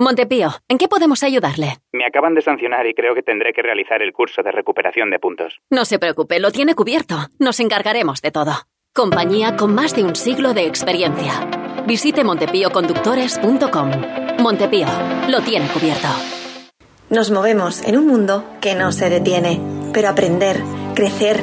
Montepío, ¿en qué podemos ayudarle? Me acaban de sancionar y creo que tendré que realizar el curso de recuperación de puntos. No se preocupe, lo tiene cubierto. Nos encargaremos de todo. Compañía con más de un siglo de experiencia. Visite montepíoconductores.com. Montepío, lo tiene cubierto. Nos movemos en un mundo que no se detiene, pero aprender, crecer,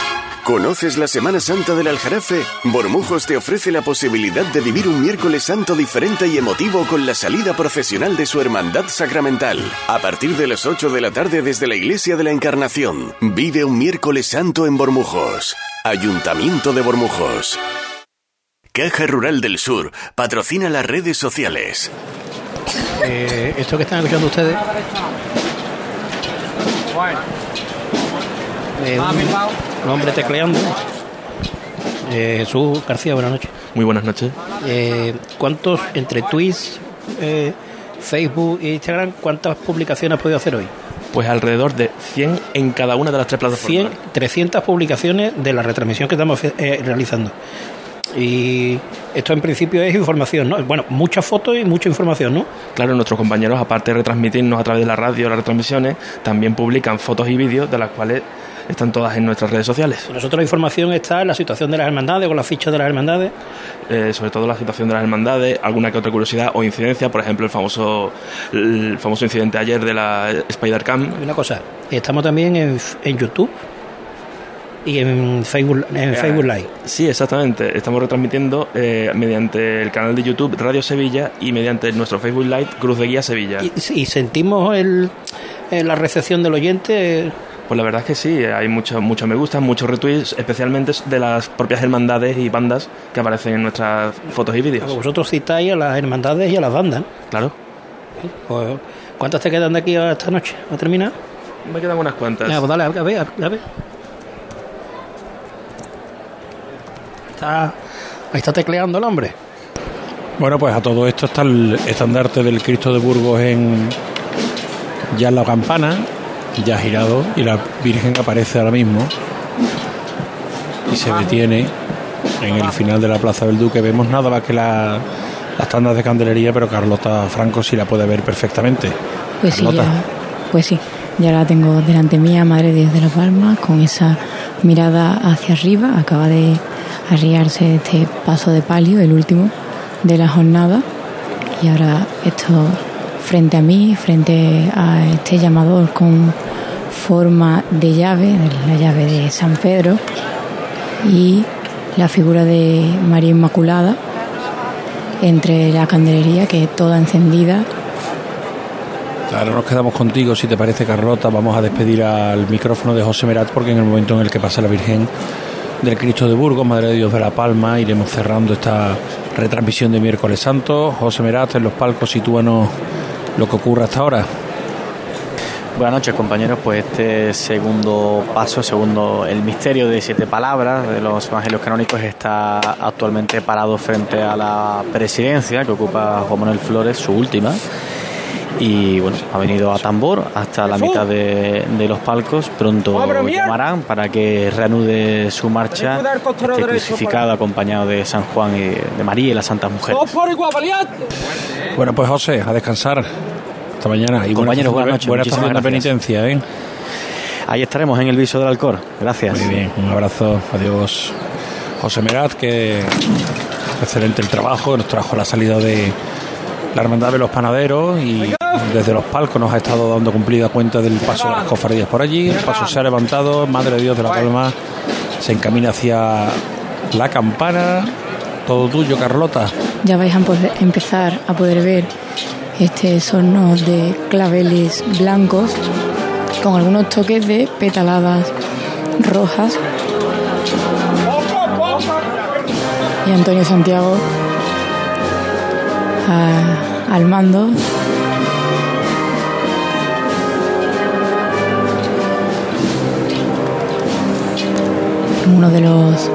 ¿Conoces la Semana Santa del Aljarafe? Bormujos te ofrece la posibilidad de vivir un miércoles santo diferente y emotivo con la salida profesional de su hermandad sacramental. A partir de las 8 de la tarde desde la Iglesia de la Encarnación. Vive un miércoles santo en Bormujos. Ayuntamiento de Bormujos. Caja Rural del Sur patrocina las redes sociales. Eh, esto que están escuchando ustedes eh, un, un hombre tecleando. Eh, Jesús García, buenas noches. Muy buenas noches. Eh, ¿Cuántos, entre tweets, eh, Facebook e Instagram, cuántas publicaciones has podido hacer hoy? Pues alrededor de 100 en cada una de las tres plataformas. 100, 300 publicaciones de la retransmisión que estamos eh, realizando. Y esto en principio es información, ¿no? Bueno, muchas fotos y mucha información, ¿no? Claro, nuestros compañeros, aparte de retransmitirnos a través de la radio, las retransmisiones, también publican fotos y vídeos de las cuales están todas en nuestras redes sociales. Y nosotros la información está en la situación de las hermandades, con las fichas de las hermandades. Eh, sobre todo la situación de las hermandades, alguna que otra curiosidad o incidencia, por ejemplo, el famoso el famoso incidente ayer de la Spider Cam. Y una cosa, estamos también en, en YouTube y en Facebook, en Facebook Live. Sí, exactamente. Estamos retransmitiendo eh, mediante el canal de YouTube Radio Sevilla y mediante nuestro Facebook Live Cruz de Guía Sevilla. Y, sentimos el, eh, la recepción del oyente. Pues la verdad es que sí, hay muchos mucho me gustan, muchos retweets, especialmente de las propias hermandades y bandas que aparecen en nuestras fotos y vídeos. Vosotros citáis a las hermandades y a las bandas. Claro. Pues, ¿Cuántas te quedan de aquí a esta noche? ¿Va a terminar? Me quedan unas cuantas. Ya, pues dale, a ver, a ver. Está, ahí está tecleando el hombre. Bueno, pues a todo esto está el estandarte del Cristo de Burgos en ya en la campana, ya girado, y la Virgen aparece ahora mismo y se detiene en el final de la Plaza del Duque. Vemos nada más que la, las tandas de candelería, pero Carlota Franco sí la puede ver perfectamente. Pues sí, Carlota. ya, pues sí, ya la tengo delante mía, Madre Dios de la Palma, con esa mirada hacia arriba. Acaba de arriarse este paso de palio, el último de la jornada. Y ahora esto frente a mí, frente a este llamador con forma de llave, la llave de San Pedro, y la figura de María Inmaculada entre la candelería que toda encendida Ahora nos quedamos contigo, si te parece, Carlota. Vamos a despedir al micrófono de José Merat, porque en el momento en el que pasa la Virgen del Cristo de Burgos, Madre de Dios de la Palma, iremos cerrando esta retransmisión de miércoles santo. José Merat, en los palcos, sitúanos lo que ocurre hasta ahora. Buenas noches compañeros, pues este segundo paso, segundo el misterio de siete palabras de los evangelios canónicos está actualmente parado frente a la presidencia que ocupa Juan Manuel Flores, su última. Y bueno, ha venido a tambor hasta la mitad de, de los palcos. Pronto llamarán para que reanude su marcha este crucificado acompañado de San Juan y de María y las Santas Mujeres. Bueno, pues José, a descansar. Hasta mañana. Y Compañeros, buenas noches. Buena Muchísimas estación de penitencia, ¿eh? Ahí estaremos en el viso del Alcor. Gracias. Muy bien, un abrazo, adiós. José Merat, que excelente el trabajo, nos trajo la salida de, la Hermandad de los Panaderos y desde los palcos nos ha estado dando cumplida cuenta del paso de las cofradías por allí. El paso se ha levantado, Madre de Dios de la Palma se encamina hacia la campana. Todo tuyo, Carlota. Ya vais a empezar a poder ver este sonno de claveles blancos con algunos toques de petaladas rojas. Y Antonio Santiago a- al mando. Uno de los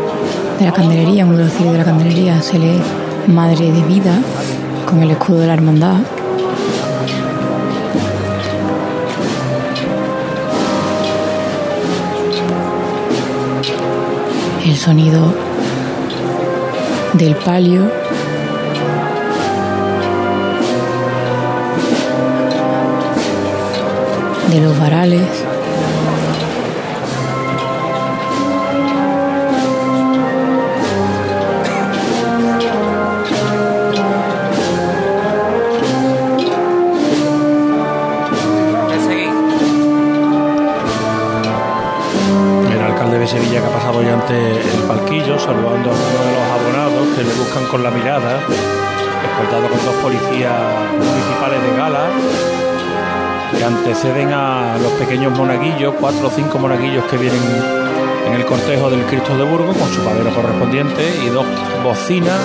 de la candelería, uno de los cielos de la candelería se lee Madre de Vida con el escudo de la hermandad. El sonido del palio. De los varales. Anteceden a los pequeños monaguillos, cuatro o cinco monaguillos que vienen en el cortejo del Cristo de Burgos con su padero correspondiente y dos bocinas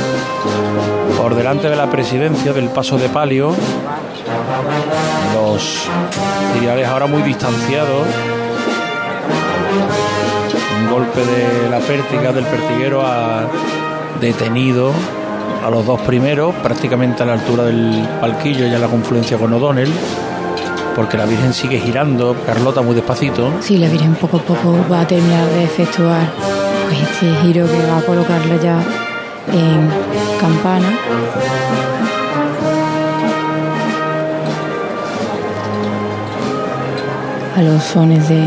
por delante de la presidencia del paso de palio. Los ciriales ahora muy distanciados un golpe de la pértiga del pertiguero ha detenido a los dos primeros, prácticamente a la altura del palquillo, ya en la confluencia con O'Donnell, porque la Virgen sigue girando, Carlota muy despacito. Sí, la Virgen poco a poco va a terminar de efectuar pues, este giro que va a colocarla ya en campana. A los sones de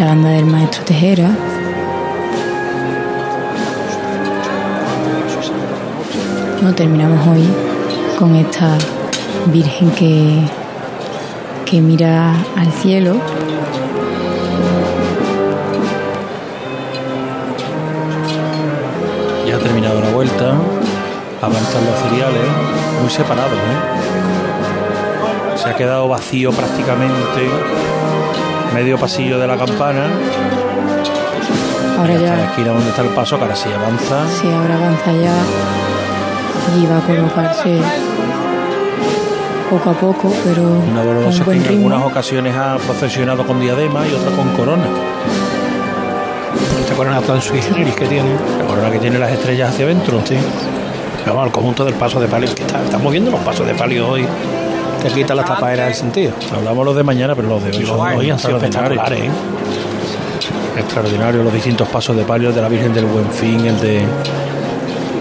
la banda del maestro Tejera. No terminamos hoy con esta Virgen que, que mira al cielo. Ya ha terminado la vuelta, avanzan los ciriales, muy separados, ¿eh? Se ha quedado vacío prácticamente medio pasillo de la campana. Ahora Hasta la ya, esquina donde está el paso, que ahora sí avanza. sí, ahora avanza ya y va a colocarse poco a poco, pero Una con dolorosa que en ritmo. algunas ocasiones ha procesionado con diadema y otra con corona. Esta corona tan sui generis que tiene. La corona que tiene las estrellas hacia adentro. Sí. Vamos, el conjunto del paso de palio. que está- estamos viendo los pasos de palio hoy. Que quita las tapaderas del sentido. Hablamos los de mañana, pero los de hoy son hoy han sido extraordinarios. espectaculares, ¿eh? Extraordinarios los distintos pasos de palio de la Virgen del Buen Fin, el de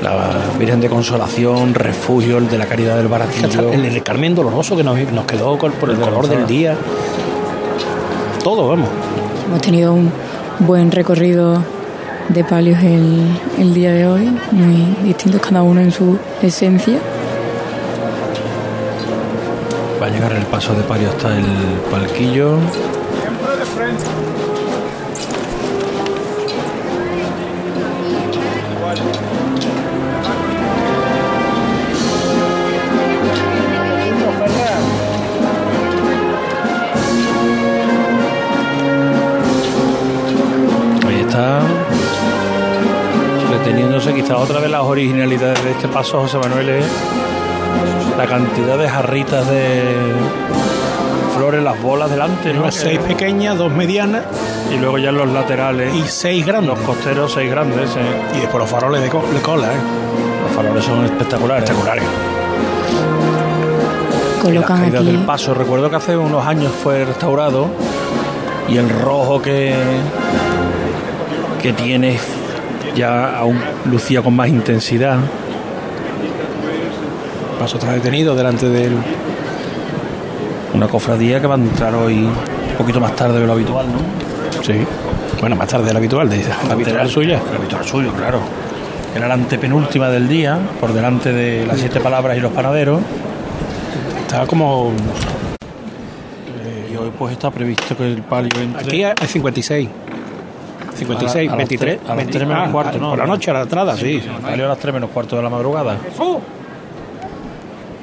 la Virgen de Consolación, Refugio, el de la Caridad del Baratillo. El, el Carmen Doloroso que nos, nos quedó por el El de color del día. Todo, vamos. Hemos tenido un buen recorrido de palios el, el día de hoy, muy distintos cada uno en su esencia. Va a llegar el paso de palio hasta el palquillo. Ahí originalidades de este paso, José Manuel, es la cantidad de jarritas de flores, las bolas delante, ¿no? Seis pequeñas, dos medianas Y luego ya en los laterales. y seis grandes. Los costeros, seis grandes. eh. Y después los faroles de, co- de cola, ¿eh? Los faroles son espectaculares. Espectaculares. Las Colocan caídas aquí del paso. Recuerdo que hace unos años fue restaurado y el rojo que, que tiene ya aún lucía con más intensidad. Paso está detenido delante del. Una cofradía que va a entrar hoy un poquito más tarde de lo habitual, ¿no? Sí. Bueno, más tarde del habitual, de la habitual suya. La habitual suyo, claro. Era la antepenúltima del día, por delante de las siete palabras y los panaderos. está como... y hoy pues está previsto que el palio entre... Aquí hay 56. 56, A la- a las 23, tres- a las 20 tres menos ah, cuarto, ¿no? Por la noche a la entrada, sí. Salió a las 3 menos cuarto de la madrugada. ¡Jesús!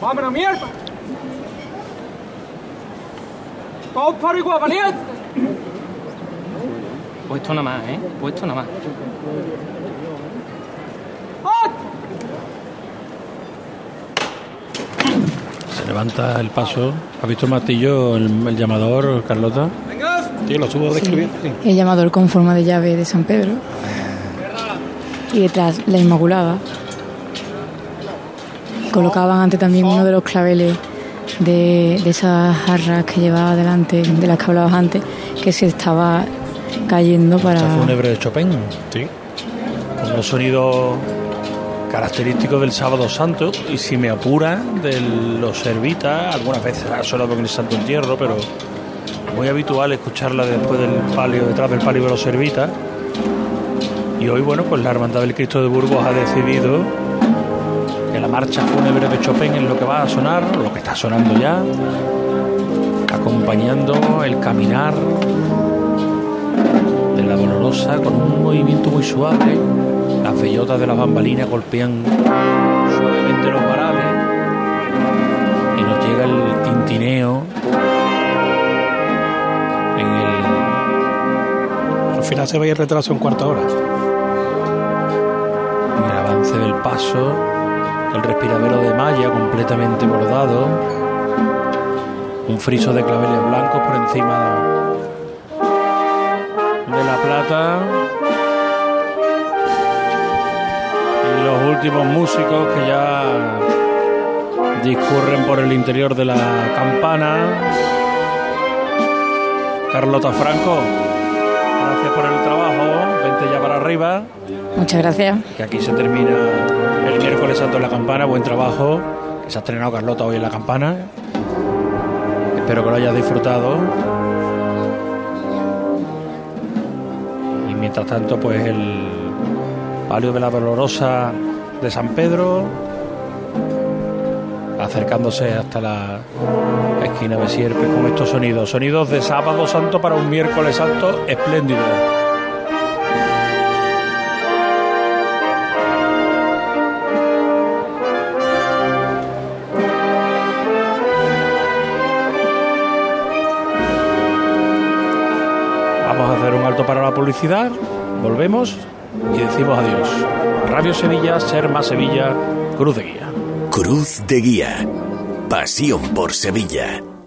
¡Vámonos, mierda! ¡Todos para igual, valiente! Puesto nada más, ¿eh? Puesto nada más. Se levanta el paso. ¿Has visto el martillo, el, el llamador, Carlota? Sí, lo subo de escribir. El llamador con forma de llave de San Pedro. Y detrás la Inmaculada. Colocaban antes también uno de los claveles de, de esas jarras que llevaba delante, de las que hablabas antes, que se estaba cayendo para... Fúnebre de Chopin. Sí. Con los sonidos característicos del Sábado Santo y si me apura de los servitas, algunas veces ha sonado en el Santo Entierro, pero muy habitual escucharla después del palio, detrás del palio de los servitas. Y hoy, bueno, pues la Hermandad del Cristo de Burgos ha decidido que la marcha fúnebre de Chopin es lo que va a sonar, lo que está sonando ya, acompañando el caminar de la dolorosa con un movimiento muy suave. Las bellotas de las bambalinas golpean suavemente los varales y nos llega el tintineo final se veía el retraso en cuarta hora. el avance del paso, el respiradero de malla completamente bordado, un friso de claveles blancos por encima de la plata y los últimos músicos que ya discurren por el interior de la campana. Carlota Franco, gracias por el trabajo, vente ya para arriba Muchas gracias. que aquí se termina el miércoles santo en la campana, buen trabajo, que se ha estrenado Carlota hoy en la campana. Espero que lo hayas disfrutado. Y mientras tanto, pues el palio de la dolorosa de San Pedro, acercándose hasta la esquina de Sierpes con estos sonidos, sonidos de sábado santo para un miércoles santo espléndido. Vamos a hacer un alto para la publicidad, volvemos y decimos adiós. Radio Sevilla, Ser Más Sevilla, Cruz de Guía. Cruz de Guía. Pasión por Sevilla.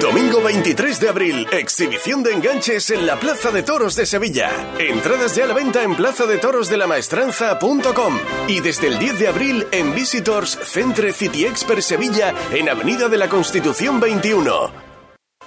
Domingo 23 de abril, exhibición de enganches en la Plaza de Toros de Sevilla. Entradas ya a la venta en plazadetorosdelamaestranza.com y desde el 10 de abril en Visitors Centre City Expert Sevilla en Avenida de la Constitución 21.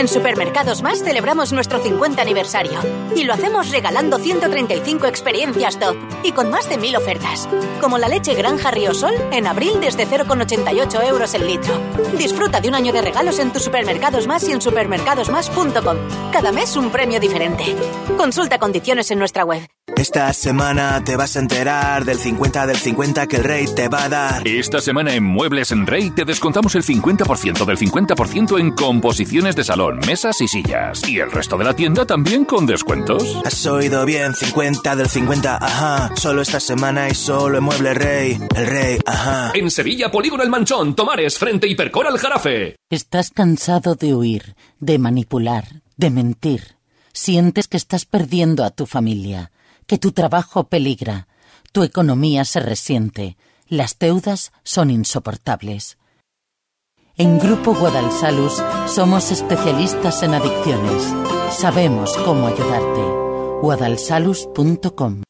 En Supermercados Más celebramos nuestro 50 aniversario y lo hacemos regalando 135 experiencias top y con más de 1000 ofertas, como la leche Granja Riosol en abril desde 0,88 euros el litro. Disfruta de un año de regalos en tus Supermercados Más y en supermercadosmás.com. Cada mes un premio diferente. Consulta condiciones en nuestra web. Esta semana te vas a enterar del 50 del 50 que el rey te va a dar. Esta semana en Muebles en Rey te descontamos el 50% del 50% en composiciones de salón, mesas y sillas. Y el resto de la tienda también con descuentos. Has oído bien, 50 del 50, ajá. Solo esta semana y solo en Muebles Rey. El rey, ajá. En Sevilla, Polígono El Manchón, Tomares, frente Hipercor al Jarafe. ¿Estás cansado de huir, de manipular, de mentir? ¿Sientes que estás perdiendo a tu familia? que tu trabajo peligra, tu economía se resiente, las deudas son insoportables. En Grupo Guadalsalus somos especialistas en adicciones. Sabemos cómo ayudarte. guadalsalus.com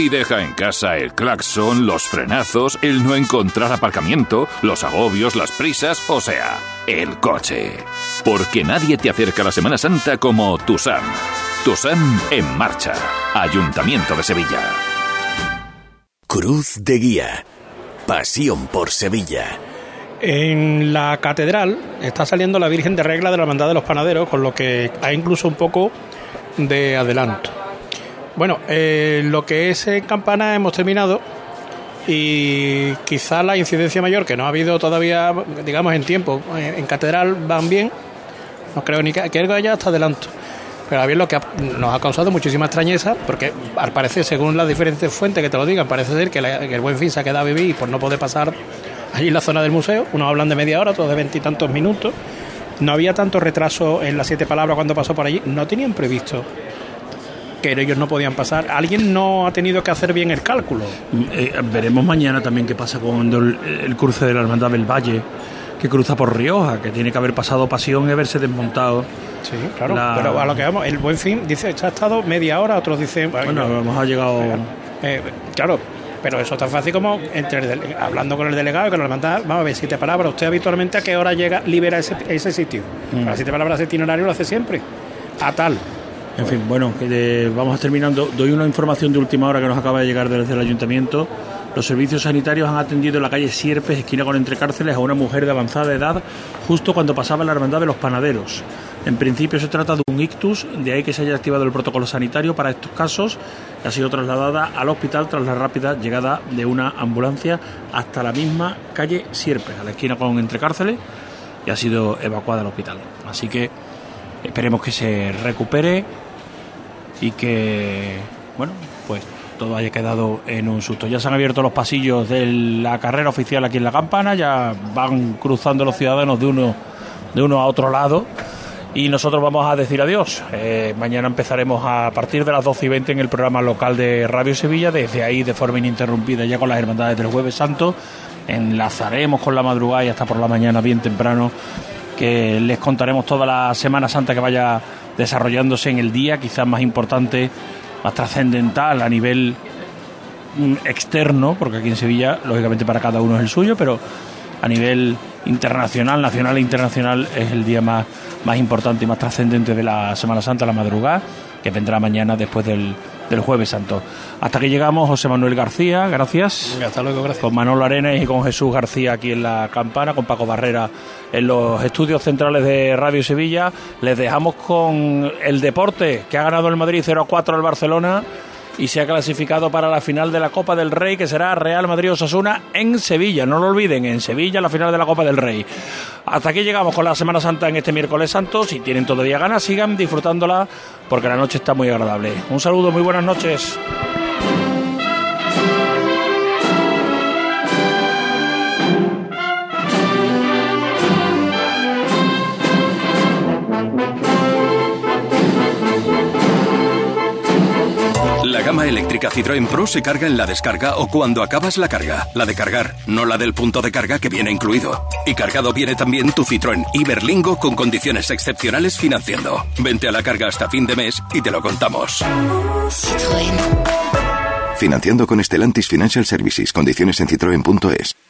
Y deja en casa el claxon, los frenazos, el no encontrar aparcamiento, los agobios, las prisas, o sea, el coche. Porque nadie te acerca a la Semana Santa como tu SAM. Tu SAM en marcha. Ayuntamiento de Sevilla. Cruz de Guía. Pasión por Sevilla. En la catedral está saliendo la Virgen de Regla de la Hermandad de los Panaderos, con lo que hay incluso un poco de adelanto. Bueno, eh, lo que es en Campana hemos terminado y quizá la incidencia mayor que no ha habido todavía, digamos, en tiempo, en, Catedral van bien, no creo ni que, que ya hasta adelanto. Pero a bien lo que ha- nos ha causado muchísima extrañeza, porque al parecer, según las diferentes fuentes que te lo digan, parece ser que, la- que el buen fin se ha quedado a vivir por no poder pasar allí en la zona del museo. Unos hablan de media hora, otros de veintitantos minutos. No había tanto retraso en las siete palabras cuando pasó por allí. No tenían previsto que ellos no podían pasar. Alguien no ha tenido que hacer bien el cálculo. Eh, veremos mañana también qué pasa con el, el cruce de la Hermandad del Valle que cruza por Rioja, que tiene que haber pasado pasión y haberse desmontado. Sí, claro. La- Pero a lo que vamos, el buen fin dice, ha estado media hora, otros dicen. Bueno, ha llegado. Eh, claro, pero eso es tan fácil como entre el hablando con el delegado y con la hermandad. Vamos a ver, siete palabras. ¿Usted habitualmente a qué hora llega, libera ese, ese sitio? Mm. Para siete palabras, ese itinerario lo hace siempre. A tal. En fin, bueno, de- vamos terminando. Doy una información de última hora que nos acaba de llegar desde el ayuntamiento. Los servicios sanitarios han atendido en la calle Sierpes, esquina con Entrecárceles, a una mujer de avanzada edad justo cuando pasaba la hermandad de los panaderos. En principio se trata de un ictus, de ahí que se haya activado el protocolo sanitario para estos casos. Ha sido trasladada al hospital tras la rápida llegada de una ambulancia hasta la misma calle Sierpes, a la esquina con Entrecárceles, y ha sido evacuada al hospital. Así que esperemos que se recupere y que, bueno, pues todo haya quedado en un susto. Ya se han abierto los pasillos de la carrera oficial aquí en la campana, ya van cruzando los ciudadanos de uno, de uno a otro lado. Y nosotros vamos a decir adiós. Eh, mañana empezaremos a partir de las 12 y 20 en el programa local de Radio Sevilla. Desde ahí, de forma ininterrumpida, ya con las hermandades del Jueves Santo, enlazaremos con la madrugada y hasta por la mañana, bien temprano, que les contaremos toda la Semana Santa que vaya desarrollándose en el día, quizás más importante, más trascendental a nivel mm, externo, porque aquí en Sevilla, lógicamente para cada uno es el suyo, pero a nivel internacional, nacional e internacional, es el día más, más importante y más trascendente de la Semana Santa, la madrugada, que vendrá mañana después del, del Jueves Santo. Hasta que llegamos, José Manuel García, gracias. Hasta luego, gracias. Con Manolo Arenas y con Jesús García aquí en la campana, con Paco Barrera en los estudios centrales de Radio Sevilla. Les dejamos con el deporte, que ha ganado el Madrid 0 a 4 al Barcelona y se ha clasificado para la final de la Copa del Rey, que será Real Madrid-Osasuna en Sevilla. No lo olviden, en Sevilla la final de la Copa del Rey. Hasta aquí llegamos con la Semana Santa en este miércoles santo. Si tienen todavía ganas, sigan disfrutándola porque la noche está muy agradable. Un saludo, muy buenas noches. Eléctrica Citroën Pro se carga en la descarga o cuando acabas la carga. La de cargar, no la del punto de carga que viene incluido. Y cargado viene también tu Citroën Iberlingo con condiciones excepcionales financiando. Vente a la carga hasta fin de mes y te lo contamos. Financiando con Stellantis Financial Services. Condiciones en citroen.es.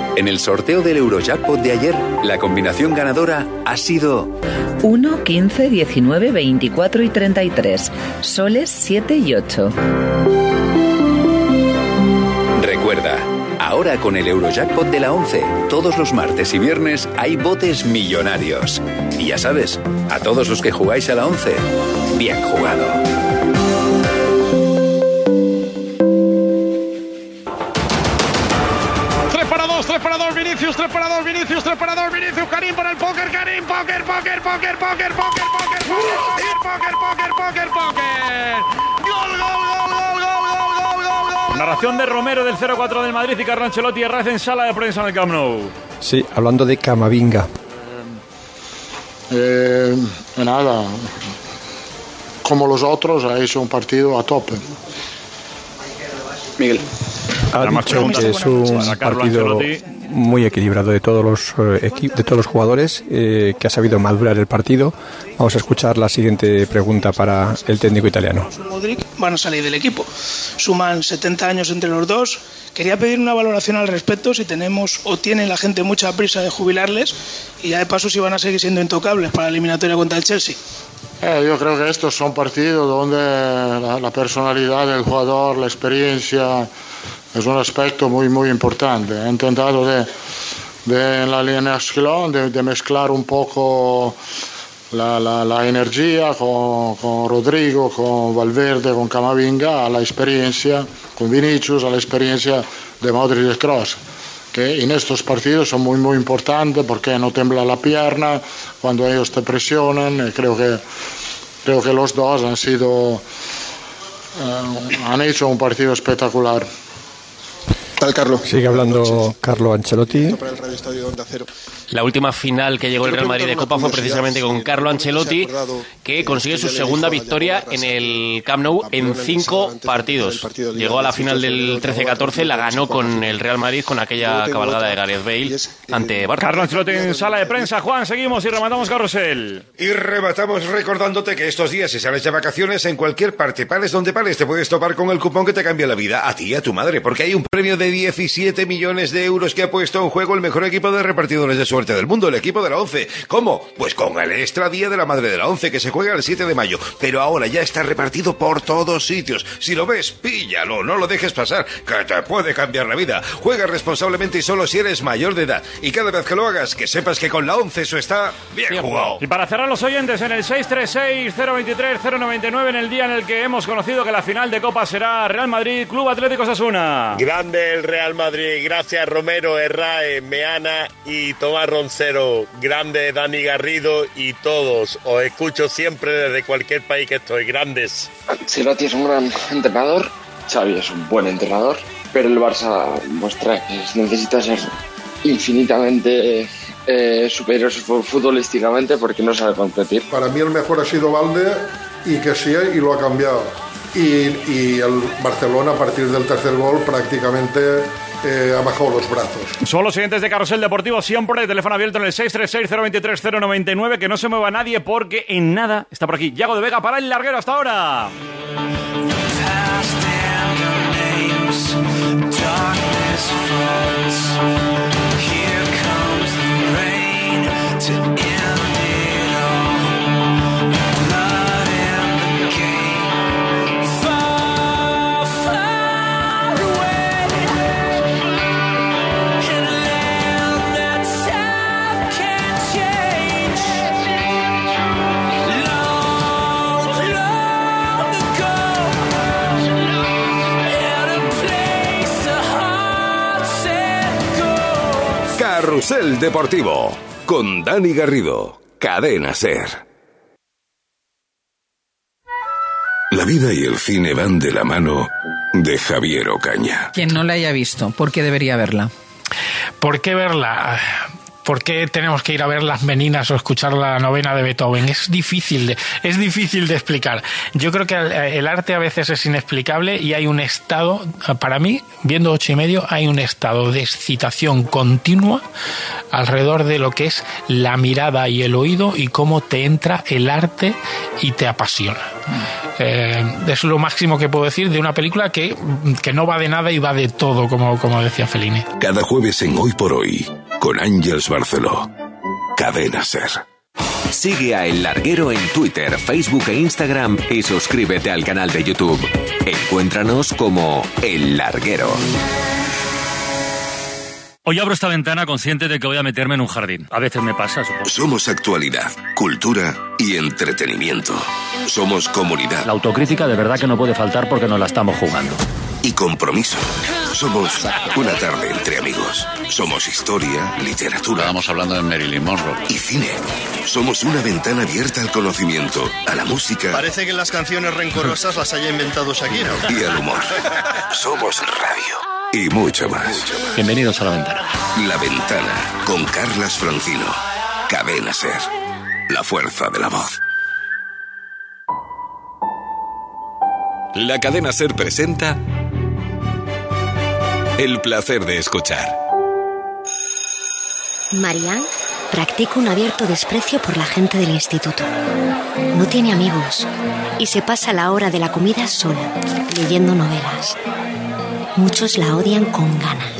En el sorteo del Eurojackpot de ayer, la combinación ganadora ha sido 1, 15, 19, 24 y 33. Soles 7 y 8. Recuerda, ahora con el Eurojackpot de la 11, todos los martes y viernes hay botes millonarios. Y ya sabes, a todos los que jugáis a la 11, bien jugado. Dos, Vinicius, tres para dos, Vinicius, Karim por el póker, Karim, póker, póker, póker, póker, póker, póker, póker, póker, póker, póker, póker. Gol, gol, gol, gol, gol, gol, gol, gol, gol. Narración de Romero del 0-4 del Madrid y Carlo Ancelotti Herrera en sala de prensa en el Camp Nou. Sí, hablando de Camavinga. Eh, nada, como los otros, ha hecho un partido a tope. Miguel. Ha dicho que es un partido Ancelotti. Muy equilibrado de todos los eh, de todos los jugadores, eh, que ha sabido madurar el partido. Vamos a escuchar la siguiente pregunta para el técnico italiano. Modric van a salir del equipo. Suman 70 años entre los dos. Quería pedir una valoración al respecto, si tenemos o tiene la gente mucha prisa de jubilarles y ya de paso si van a seguir siendo intocables para la eliminatoria contra el Chelsea. Eh, yo creo que estos son partidos donde la, la personalidad del jugador, la experiencia, es un aspecto muy, muy importante. He intentado de, de en la alineación de, de mezclar un poco la, la- energía con, con Rodrigo, con Valverde, con Camavinga, a la experiencia, con Vinicius, a la experiencia de Modric y Kroos que en estos partidos son muy muy importantes porque no tembla la pierna cuando ellos te presionan creo que creo que los dos han sido, eh, han hecho un partido espectacular. Tal Carlos. Sigue hablando Carlo Ancelotti. La última final que llegó el Real Madrid de Copa fue precisamente con Carlo Ancelotti, que consiguió su segunda victoria en el Camp Nou en cinco partidos. Llegó a la final del 13-14, la ganó con el Real Madrid con aquella cabalgada de Gareth Bale ante Barça. Carlo Ancelotti en sala de prensa. Juan, seguimos y rematamos carrusel. Y rematamos recordándote que estos días, si sales de vacaciones en cualquier parte, pares donde pares, te puedes topar con el cupón que te cambia la vida, a ti y a tu madre, porque hay un premio de 17 millones de euros que ha puesto en juego el mejor equipo de repartidores de suerte del mundo, el equipo de la ONCE. ¿Cómo? Pues con el extra día de la madre de la ONCE que se juega el 7 de mayo, pero ahora ya está repartido por todos sitios. Si lo ves, píllalo, no lo dejes pasar, que te puede cambiar la vida. Juega responsablemente y solo si eres mayor de edad. Y cada vez que lo hagas, que sepas que con la ONCE eso está bien jugado. Y para cerrar los oyentes, en el 636-023-099, en el día en el que hemos conocido que la final de Copa será Real Madrid, Club Atlético Sasuna. Grande el Real Madrid, gracias Romero, Herrae, Meana y Tomás Roncero. Grande Dani Garrido y todos. Os escucho siempre desde cualquier país que estoy. Grandes. Ancelotti es un gran entrenador, Xavi es un buen entrenador, pero el Barça muestra que necesita ser infinitamente eh, superior fu- futbolísticamente porque no sabe competir. Para mí el mejor ha sido Valde y que sí, y lo ha cambiado. Y, y el Barcelona a partir del tercer gol prácticamente eh, ha bajado los brazos. Son los siguientes de Carrusel Deportivo, siempre teléfono abierto en el 636-023-099, que no se mueva nadie porque en nada está por aquí. Yago de Vega para el larguero hasta ahora. Carrusel Deportivo con Dani Garrido. Cadena Ser. La vida y el cine van de la mano de Javier Ocaña. Quien no la haya visto, ¿por qué debería verla? ¿Por qué verla? ¿Por qué tenemos que ir a ver las meninas o escuchar la novena de Beethoven? Es difícil de, es difícil de explicar. Yo creo que el, el arte a veces es inexplicable y hay un estado, para mí, viendo ocho y medio, hay un estado de excitación continua alrededor de lo que es la mirada y el oído y cómo te entra el arte y te apasiona. Eh, es lo máximo que puedo decir de una película que, que no va de nada y va de todo, como, como decía Fellini. Cada jueves en Hoy por Hoy con Ángels Barceló. Cadena Ser. Sigue a El Larguero en Twitter, Facebook e Instagram y suscríbete al canal de YouTube. Encuéntranos como El Larguero. Hoy abro esta ventana consciente de que voy a meterme en un jardín. A veces me pasa, supongo. Somos actualidad, cultura y entretenimiento. Somos comunidad. La autocrítica de verdad que no puede faltar porque nos la estamos jugando. Y compromiso. Somos una tarde entre amigos. Somos historia, literatura. Estábamos hablando de Marilyn Monroe. Y cine. Somos una ventana abierta al conocimiento, a la música Parece que las canciones rencorosas las haya inventado Shakira. y al humor. Somos radio y mucho más. Bienvenidos a la ventana. La ventana con Carlas Francino. Cadena Ser. La fuerza de la voz. La cadena Ser presenta El placer de escuchar. Marianne practica un abierto desprecio por la gente del instituto. No tiene amigos y se pasa la hora de la comida sola, leyendo novelas. Muchos la odian con ganas.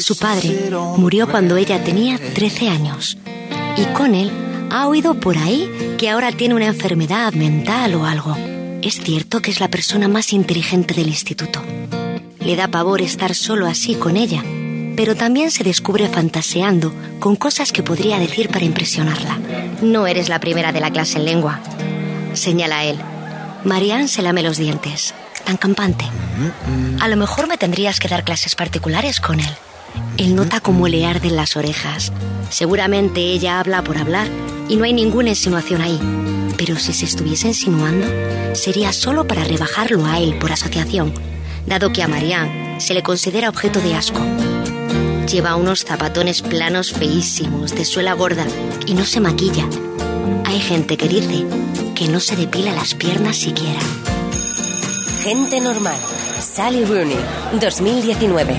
Su padre murió cuando ella tenía 13 años y con él ha oído por ahí que ahora tiene una enfermedad mental o algo. Es cierto que es la persona más inteligente del instituto. Le da pavor estar solo así con ella, pero también se descubre fantaseando con cosas que podría decir para impresionarla. No eres la primera de la clase en lengua, señala él. Marianne se lame los dientes, tan campante. A lo mejor me tendrías que dar clases particulares con él. Él nota cómo le arden las orejas. Seguramente ella habla por hablar y no hay ninguna insinuación ahí. Pero si se estuviese insinuando, sería solo para rebajarlo a él por asociación, dado que a Marianne se le considera objeto de asco. Lleva unos zapatones planos feísimos, de suela gorda, y no se maquilla. Hay gente que dice que no se depila las piernas siquiera. Gente normal. Sally Rooney, 2019.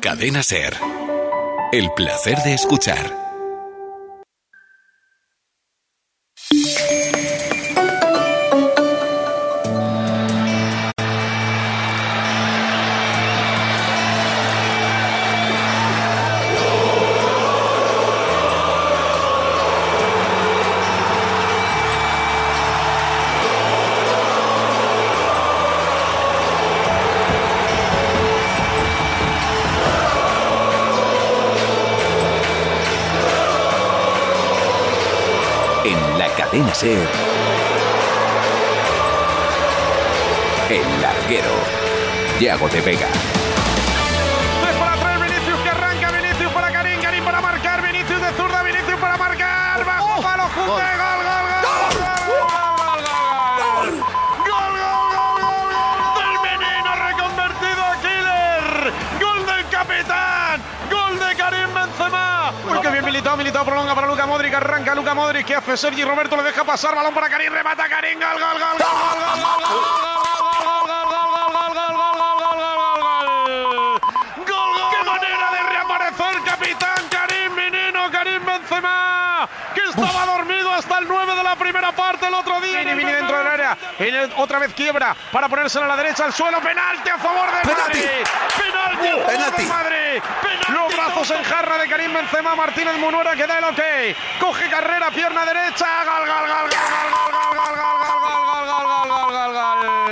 Cadena Ser. El placer de escuchar. El larguero. Yago de Vega. Militado, militado, prolonga para Luca Modric, arranca Luca Modric, que hace Sergi Roberto, le deja pasar, balón para Karim, remata Karim, gol, gol, gol, gol, gol, gol, gol, gol, estaba dormido hasta el 9 de la primera parte el otro día. Vini, Vini dentro del área. Otra vez quiebra para ponérsela a la derecha al suelo. Penalti a favor de Madrid. Penalti Madrid. Los brazos en jarra de Karim Benzema. Martínez Munuera que da el ok. Coge carrera, pierna derecha. Gol, gol, gol, gol, gol, gol, gol, gol, gol, gol, gol, gol, gol, gol, gol, gol.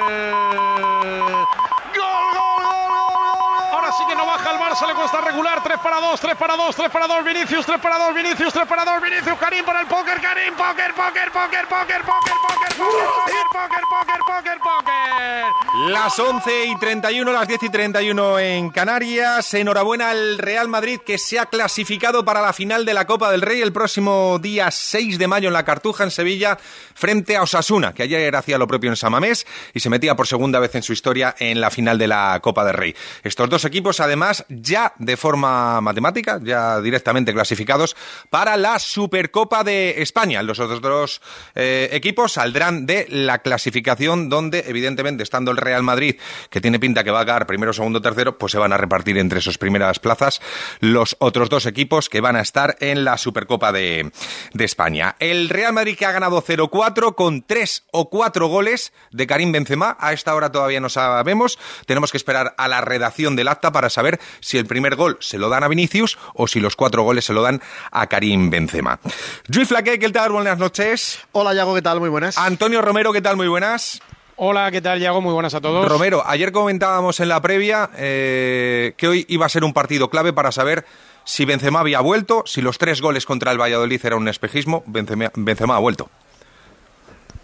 Gol, gol, gol, gol, Ahora sí que no baja el Barça, le cuesta regular. 3 para 2, 3 para 2, 3 para 2, Vinicius, 3 para 2, Vinicius, 3 para 2, Vinicius, Karim para el póker, Karim, póker, póker, póker, póker, póker, póker, póker, póker, póker, póker, póker, póker. Las 11 y 31, las 10 y 31 en Canarias. Enhorabuena al Real Madrid que se ha clasificado para la final de la Copa del Rey el próximo día 6 de mayo en la Cartuja, en Sevilla, frente a Osasuna, que ayer hacía lo propio en Samamés y se metía por segunda vez en su historia en la final de la Copa del Rey. Estos dos equipos, además, ya de forma matemática, ya directamente clasificados para la Supercopa de España. Los otros dos eh, equipos saldrán de la clasificación donde, evidentemente, estando el Real Madrid, que tiene pinta que va a quedar primero, segundo, tercero, pues se van a repartir entre esas primeras plazas los otros dos equipos que van a estar en la Supercopa de, de España. El Real Madrid que ha ganado 0-4 con tres o cuatro goles de Karim Benzema. A esta hora todavía no sabemos. Tenemos que esperar a la redacción del acta para saber si el primer gol se lo dan a Vinicius o si los cuatro goles se lo dan a Karim Benzema. Luis Flaque, ¿qué tal? Buenas noches. Hola, Yago, ¿qué tal? Muy buenas. Antonio Romero, ¿qué tal? Muy buenas. Hola, ¿qué tal, Yago? Muy buenas a todos. Romero, ayer comentábamos en la previa eh, que hoy iba a ser un partido clave para saber si Benzema había vuelto, si los tres goles contra el Valladolid era un espejismo. Benzema, Benzema ha vuelto.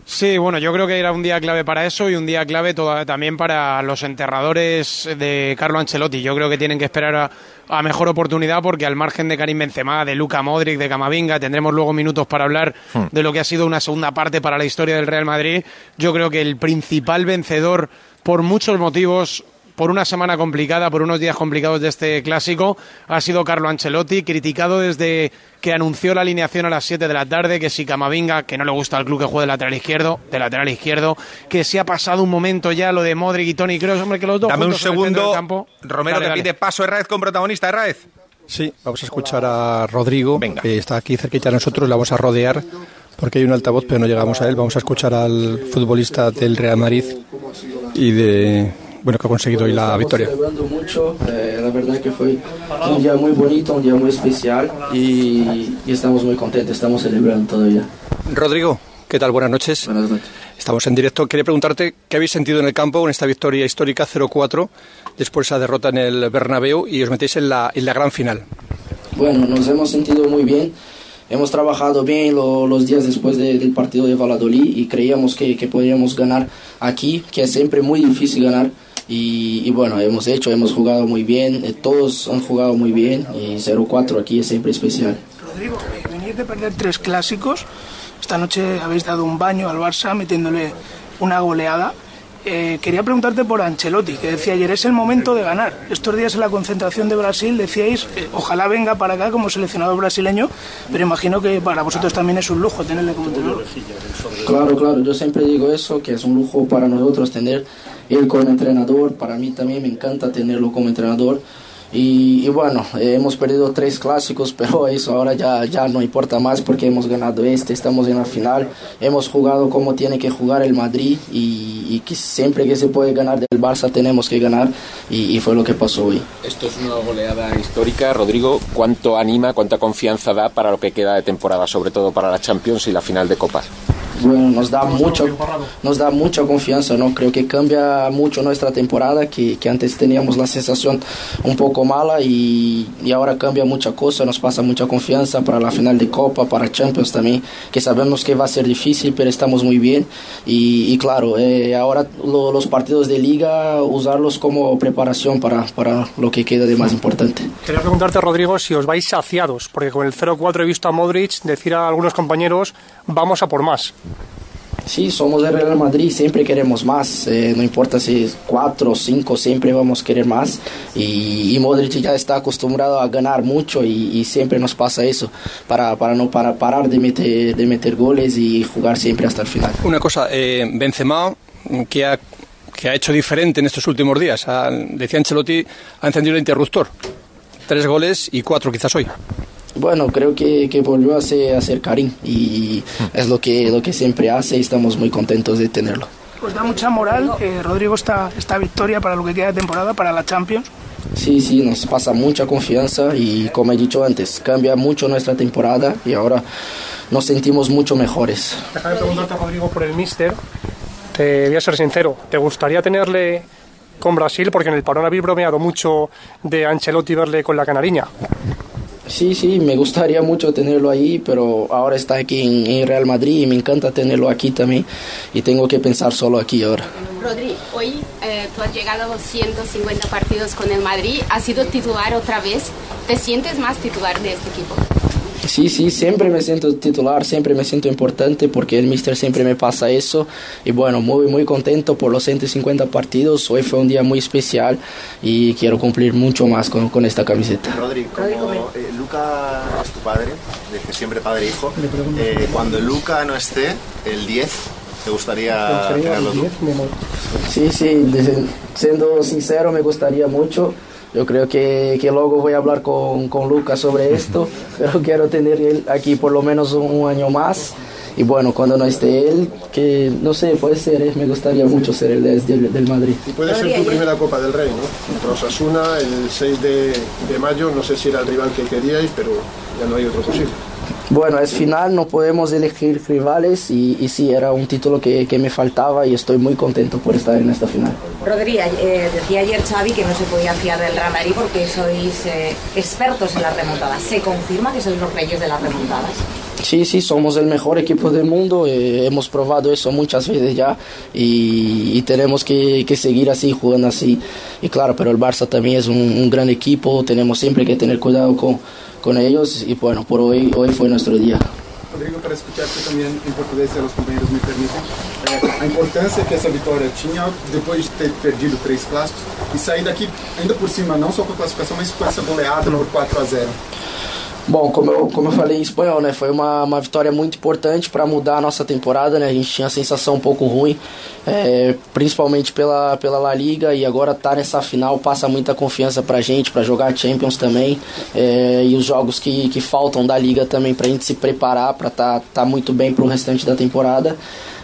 Sí, bueno, yo creo que era un día clave para eso y un día clave toda- también para los enterradores de Carlo Ancelotti. Yo creo que tienen que esperar a, a mejor oportunidad porque al margen de Karim Benzema, de Luka Modric, de Camavinga, tendremos luego minutos para hablar Hmm. de lo que ha sido una segunda parte para la historia del Real Madrid. Yo creo que el principal vencedor por muchos motivos por una semana complicada, por unos días complicados de este clásico, ha sido Carlo Ancelotti, criticado desde que anunció la alineación a las 7 de la tarde, que si Camavinga, que no le gusta al club que juegue de lateral izquierdo, de lateral izquierdo, que si ha pasado un momento ya lo de Modric y Toni Kroos, hombre, que los dos Dame un segundo. del campo. Romero Dale, te dale. pide paso Herraez con protagonista. Herraez. Sí, vamos a escuchar a Rodrigo, que está aquí cerquita de nosotros, la vamos a rodear porque hay un altavoz, pero no llegamos a él. Vamos a escuchar al futbolista del Real Madrid y de bueno que ha conseguido hoy la victoria. celebrando mucho, eh, la verdad que fue un día muy bonito, un día muy especial y, y estamos muy contentos, estamos celebrando todavía. Rodrigo, ¿qué tal? Buenas noches. Buenas noches. Estamos en directo. Quería preguntarte qué habéis sentido en el campo con esta victoria histórica 0-4 después de esa derrota en el Bernabéu y os metéis en la, en la gran final. Bueno, nos hemos sentido muy bien, hemos trabajado bien lo- los días después de- del partido de Valladolid y creíamos que, que podíamos ganar aquí, que es siempre muy difícil ganar Y, bueno, hemos hecho, hemos jugado muy bien, eh, todos han jugado muy bien y 0-4 aquí es siempre especial. Rodrigo, venís de perder tres clásicos, esta noche habéis dado un baño al Barça metiéndole una goleada. Eh, quería preguntarte por Ancelotti, que decía ayer, es el momento de ganar. Estos días en la concentración de Brasil decíais, eh, ojalá venga para acá como seleccionado brasileño, pero imagino que para vosotros también es un lujo tenerle como entrenador. Claro, claro, yo siempre digo eso, que es un lujo para nosotros tener él como entrenador, para mí también me encanta tenerlo como entrenador. Y, bueno, eh, hemos perdido tres clásicos, pero eso ahora ya, ya no importa más porque hemos ganado este, estamos en la final, hemos jugado como tiene que jugar el Madrid y, que siempre que se puede ganar del Barça tenemos que ganar y, y, fue lo que pasó hoy. Esto es una goleada histórica, Rodrigo, ¿cuánto anima, cuánta confianza da para lo que queda de temporada, sobre todo para la Champions y la final de Copas? Bueno, nos da mucho, nos da mucha confianza, ¿no? Creo que cambia mucho nuestra temporada, que, que antes teníamos la sensación un poco mala y, y, ahora cambia mucha cosa, nos pasa mucha confianza para la final de Copa, para Champions también, que sabemos que va a ser difícil, pero estamos muy bien y, y claro, eh, ahora lo, los partidos de liga, usarlos como preparación para, para lo que queda de más importante. Quería preguntarte, Rodrigo, si os vais saciados, porque con el 0-4 he visto a Modric decir a algunos compañeros, vamos a por más. Sí, somos el Real Madrid, siempre queremos más, eh, no importa si es cuatro o cinco, siempre vamos a querer más. Y, y, Modric ya está acostumbrado a ganar mucho y, siempre nos pasa eso, para, no para parar de meter, de meter goles y jugar siempre hasta el final. Una cosa, eh, Benzema, que ha, que ha hecho diferente en estos últimos días, ha, decía Ancelotti, ha encendido el interruptor. Tres goles y cuatro quizás hoy. Bueno, creo que, que volvió a ser, a ser Karim y es lo que, lo que siempre hace y estamos muy contentos de tenerlo. Pues da mucha moral, eh, Rodrigo, esta, esta victoria para lo que queda de temporada, para la Champions. Sí, sí, nos pasa mucha confianza y como he dicho antes, cambia mucho nuestra temporada y ahora nos sentimos mucho mejores. Déjame preguntarte, Rodrigo, por el Mister. Te voy a ser sincero, ¿te gustaría tenerle con Brasil? Porque en el parón habéis bromeado mucho de Ancelotti verle con la canariña. Sí, sí, me gustaría mucho tenerlo ahí, pero ahora está aquí en, Real Madrid y me encanta tenerlo aquí también y tengo que pensar solo aquí ahora. Rodri, hoy eh, tú has llegado a 250 partidos con el Madrid, has sido titular otra vez, ¿te sientes más titular de este equipo? Sí, sí, siempre me siento titular, siempre me siento importante porque el mister siempre me pasa eso. Y bueno, muy, muy contento por los 150 partidos. Hoy fue un día muy especial y quiero cumplir mucho más con, con esta camiseta. Rodri, como eh, Luca es tu padre, dice siempre padre e hijo, eh, cuando Luca no esté, el 10, ¿te gustaría, tenerlo tú? Sí, sí, siendo sincero, me gustaría mucho. Yo creo que, que luego voy a hablar con, con Lucas sobre esto, pero quiero tener él aquí por lo menos un, un, año más. Y bueno, cuando no esté él, que no sé, puede ser, eh, me gustaría mucho ser el 10 del, del, Madrid. Y puede ser tu primera Copa del Rey, ¿no? Contra Osasuna el 6 de, de mayo, no sé si era el rival que queríais, pero ya no hay otro posible. Bueno, es final, no podemos elegir rivales y, y sí, era un título que, que, me faltaba y estoy muy contento por estar en esta final. Rodri, eh, decía ayer Xavi que no se podía fiar del Real Madrid porque sois eh, expertos en las remontadas. ¿Se confirma que sois los reyes de las remontadas? Sí, sí, somos el mejor equipo del mundo, eh, hemos probado eso muchas veces ya y, y tenemos que, que, seguir así, jugando así. Y claro, pero el Barça también es un, un gran equipo, tenemos siempre que tener cuidado con con ellos y bueno, por hoy, hoy fue nuestro día. Rodrigo, para escucharte también en portugués, si los compañeros me permiten, eh, a importância que essa vitória tinha depois de ter perdido três clássicos e sair daqui ainda por cima, não só com a classificação, mas com essa goleada por 4 a 0. Bom, como eu, como eu falei em espanhol, né, foi uma, uma vitória muito importante para mudar a nossa temporada, né, a gente tinha a sensação um pouco ruim, é, principalmente pela, pela La Liga, e agora tá nessa final passa muita confiança pra gente, para jogar Champions também, é, e os jogos que, que faltam da Liga também pra gente se preparar, para tá, tá muito bem pro restante da temporada.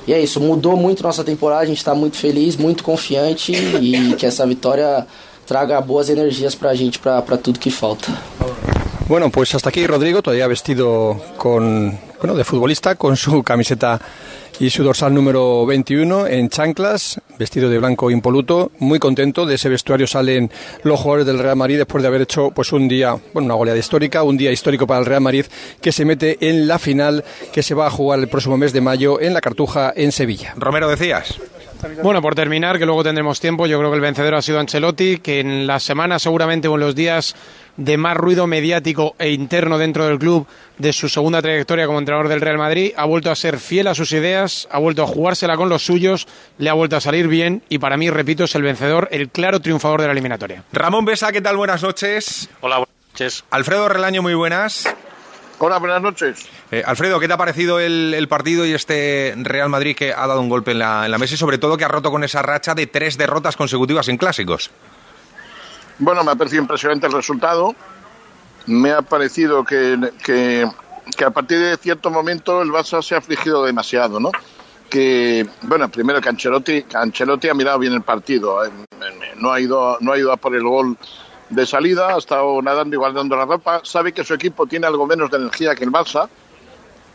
E é isso, mudou muito nossa temporada, a gente está muito feliz, muito confiante e que essa vitória traga boas energias para a gente, para tudo que falta. Bueno, pues hasta aquí Rodrigo, todavía vestido con, bueno, de futbolista, con su camiseta y su dorsal número 21 en chanclas, vestido de blanco impoluto, muy contento. De ese vestuario salen los jugadores del Real Madrid después de haber hecho pues un día, bueno, una goleada histórica, un día histórico para el Real Madrid que se mete en la final que se va a jugar el próximo mes de mayo en la Cartuja en Sevilla. Romero decías. Bueno, por terminar, que luego tendremos tiempo, yo creo que el vencedor ha sido Ancelotti, que en la semana seguramente o en los días de más ruido mediático e interno dentro del club de su segunda trayectoria como entrenador del Real Madrid, ha vuelto a ser fiel a sus ideas, ha vuelto a jugársela con los suyos, le ha vuelto a salir bien y para mí, repito, es el vencedor, el claro triunfador de la eliminatoria. Ramón Besa, ¿qué tal? Buenas noches. Hola, buenas noches. Alfredo Relaño, muy buenas. Hola, buenas noches. Eh, Alfredo, ¿qué te ha parecido el, el, partido y este Real Madrid que ha dado un golpe en la, en la mesa y sobre todo que ha roto con esa racha de tres derrotas consecutivas en clásicos? Bueno, me ha parecido impresionante el resultado. Me ha parecido que, que, a partir de cierto momento el Barça se ha afligido demasiado, ¿no? Que, bueno, primero que Ancelotti, ha mirado bien el partido. No ha ido, no ha ido a por el gol de salida, ha estado nadando y guardando la ropa. Sabe que su equipo tiene algo menos de energía que el Barça.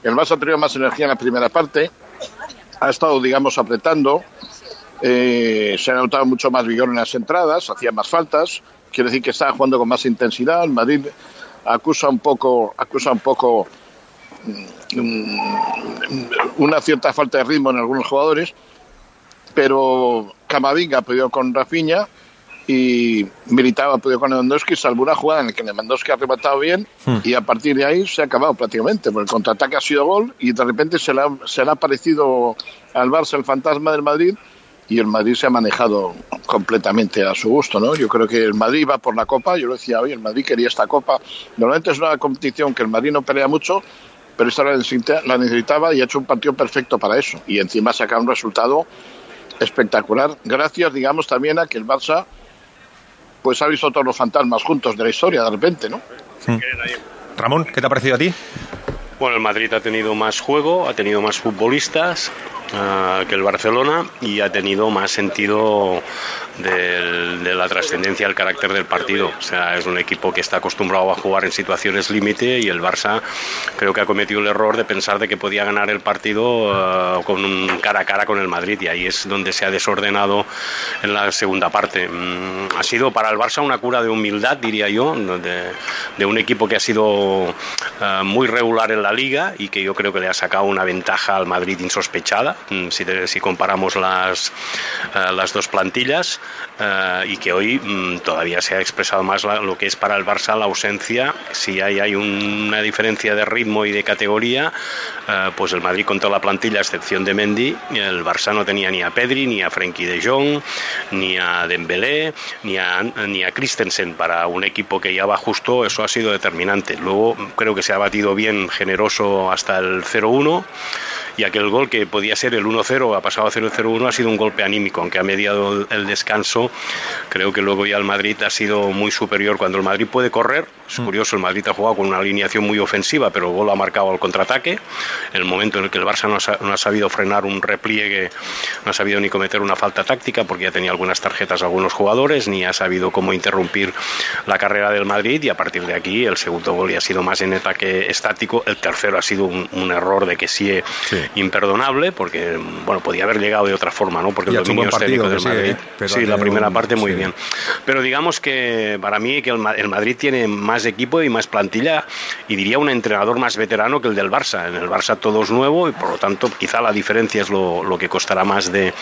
El Barça ha tenido más energía en la primera parte. Ha estado, digamos, apretando. Eh, se ha notado mucho más vigor en las entradas, hacía más faltas quiere decir que está jugando con más intensidad. El Madrid acusa un poco, acusa un poco una cierta falta de ritmo en algunos jugadores, pero Camavinga ha podido con Rafinha y Militao ha podido con Lewandowski, salvo una jugada en la que Lewandowski ha rematado bien hmm. y a partir de ahí se ha acabado prácticamente, porque el contraataque ha sido gol y de repente se le ha, se le ha parecido al Barça el fantasma del Madrid y el Madrid se ha manejado completamente a su gusto, ¿no? Yo creo que el Madrid va por la Copa, yo lo decía hoy, el Madrid quería esta Copa. Normalmente es una competición que el Madrid no pelea mucho, pero esta la necesitaba y ha hecho un partido perfecto para eso. Y encima saca un resultado espectacular, gracias, digamos, también a que el Barça pues ha visto todos los fantasmas juntos de la historia de repente, ¿no? Ramón, ¿qué te ha parecido a ti? Bueno, el Madrid ha tenido más juego, ha tenido más futbolistas, que el Barcelona y ha tenido más sentido de, de la trascendencia al carácter del partido. O sea, es un equipo que está acostumbrado a jugar en situaciones límite y el Barça creo que ha cometido el error de pensar de que podía ganar el partido uh, con un cara a cara con el Madrid y ahí es donde se ha desordenado en la segunda parte. Mm, ha sido para el Barça una cura de humildad, diría yo, de, de un equipo que ha sido uh, muy regular en la liga y que yo creo que le ha sacado una ventaja al Madrid insospechada Mm, si, si comparamos las, uh, las dos plantillas uh, y que hoy um, todavía se ha expresado más la, lo que es para el Barça la ausencia, si hay, hay una diferencia de ritmo y de categoría, uh, pues el Madrid con toda la plantilla, a excepción de Mendy, el Barça no tenía ni a Pedri, ni a Frenkie de Jong, ni a Dembélé, ni a, ni a Christensen para un equipo que ya va justo, eso ha sido determinante. Luego creo que se ha batido bien generoso hasta el 0-1 y aquel gol que podía ser el 1-0 ha pasado a 0-0-1 ha sido un golpe anímico, aunque ha mediado el descanso, creo que luego ya el Madrid ha sido muy superior. Cuando el Madrid puede correr, es curioso, el Madrid ha jugado con una alineación muy ofensiva, pero el gol ha marcado al contraataque. El momento en el que el Barça no ha, no ha sabido frenar un repliegue, no ha sabido ni cometer una falta táctica, porque ya tenía algunas tarjetas algunos jugadores, ni ha sabido cómo interrumpir la carrera del Madrid, y a partir de aquí el segundo gol ya ha sido más en ataque estático, el tercero ha sido un, un error de que sí, sí imperdonable porque bueno podía haber llegado de otra forma no porque y el dominio partido, del Madrid. sí, sí la primera parte muy sí. bien. Pero digamos que para mí que el, el, Madrid tiene más equipo y más plantilla y diría un entrenador más veterano que el del Barça. En el Barça todo es nuevo y por lo tanto quizá la diferencia es lo, lo que costará más de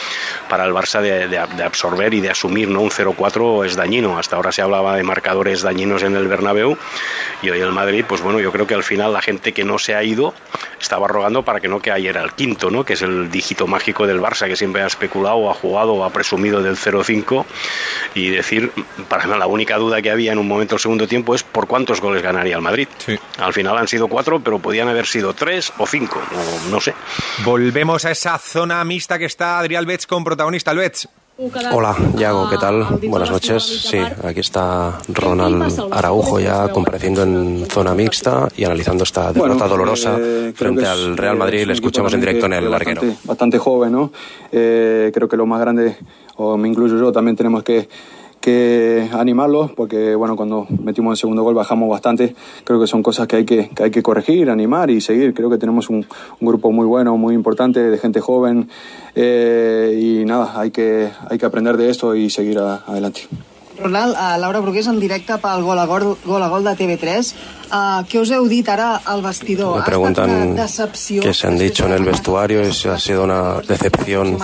para el Barça de, de, de absorber y de asumir no un 0-4 es dañino. Hasta ahora se hablaba de marcadores dañinos en el Bernabéu y hoy el Madrid pues bueno yo creo que al final la gente que no se ha ido estaba rogando para que no cayera el quinto, ¿no? que es el dígito mágico del Barça, que siempre ha especulado, ha jugado, ha presumido del 0-5, y decir, para mí la única duda que había en un momento del segundo tiempo es por cuántos goles ganaría el Madrid. Sí. Al final han sido cuatro, pero podían haber sido tres o cinco, no, no sé. Volvemos a esa zona mixta que está Adrián Betts con protagonista. Betts. Hola, Yago, ¿qué tal? Buenas noches. Sí, aquí está Ronald Araujo ya compareciendo en zona mixta y analizando esta derrota dolorosa eh, frente al Real Madrid. Le escuchamos en directo en el larguero. Bastante, bastante joven, ¿no? Eh, creo que lo más grande, o me incluyo yo, también tenemos que que animarlos porque bueno cuando metimos el segundo gol bajamos bastante. Creo que son cosas que hay que, que hay que corregir animar y seguir. Creo que tenemos un, un grupo muy bueno muy importante de gente joven. Eh, y nada hay que hay que aprender de esto y seguir a, adelante. Ronald, uh, Laura Brugués en directe pel gol a gol, gol a gol de TV3. Uh, heu dit ara al vestidor? Me preguntan qué se han dicho en el vestuario y si ha sido una decepción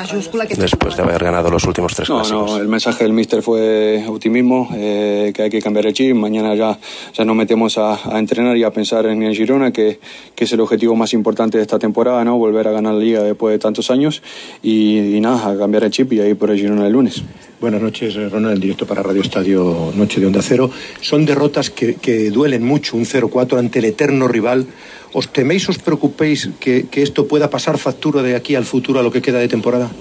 después de haber ganado los últimos tres No, clásicos. no, el mensaje del míster fue optimismo, eh, que hay que cambiar el chip. Mañana ya, ya nos metemos a, a entrenar y a pensar en el Girona, que, que es el objetivo más importante de esta temporada, ¿no? Volver a ganar la liga después de tantos años y, y nada, a cambiar el chip y a ir por el Girona el lunes. Buenas noches, Ronald, directo para Radio Estadio Noche de Onda Cero. Son derrotas que, que duelen mucho, un 0-4 ante el eterno rival. ¿Os teméis, os preocupéis que, que esto pueda pasar factura de aquí al futuro a lo que queda de temporada?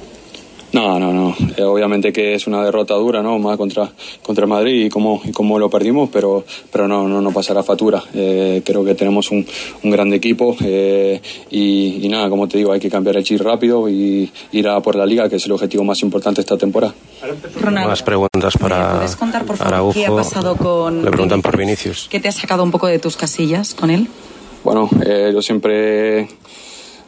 No, no, no. Eh, obviamente que es una derrota dura, ¿no? Más contra, contra Madrid y cómo, y cómo lo perdimos, pero, pero no, no, no pasará factura. Eh, creo que tenemos un, un gran equipo eh, y, y nada, como te digo, hay que cambiar el chip rápido y ir a por la liga, que es el objetivo más importante esta temporada. Ronald, Más preguntas para ¿puedes contar por favor Araujo. qué ha pasado con Le preguntan por Vinicius. ¿Qué te ha sacado un poco de tus casillas con él? Bueno, eh, yo siempre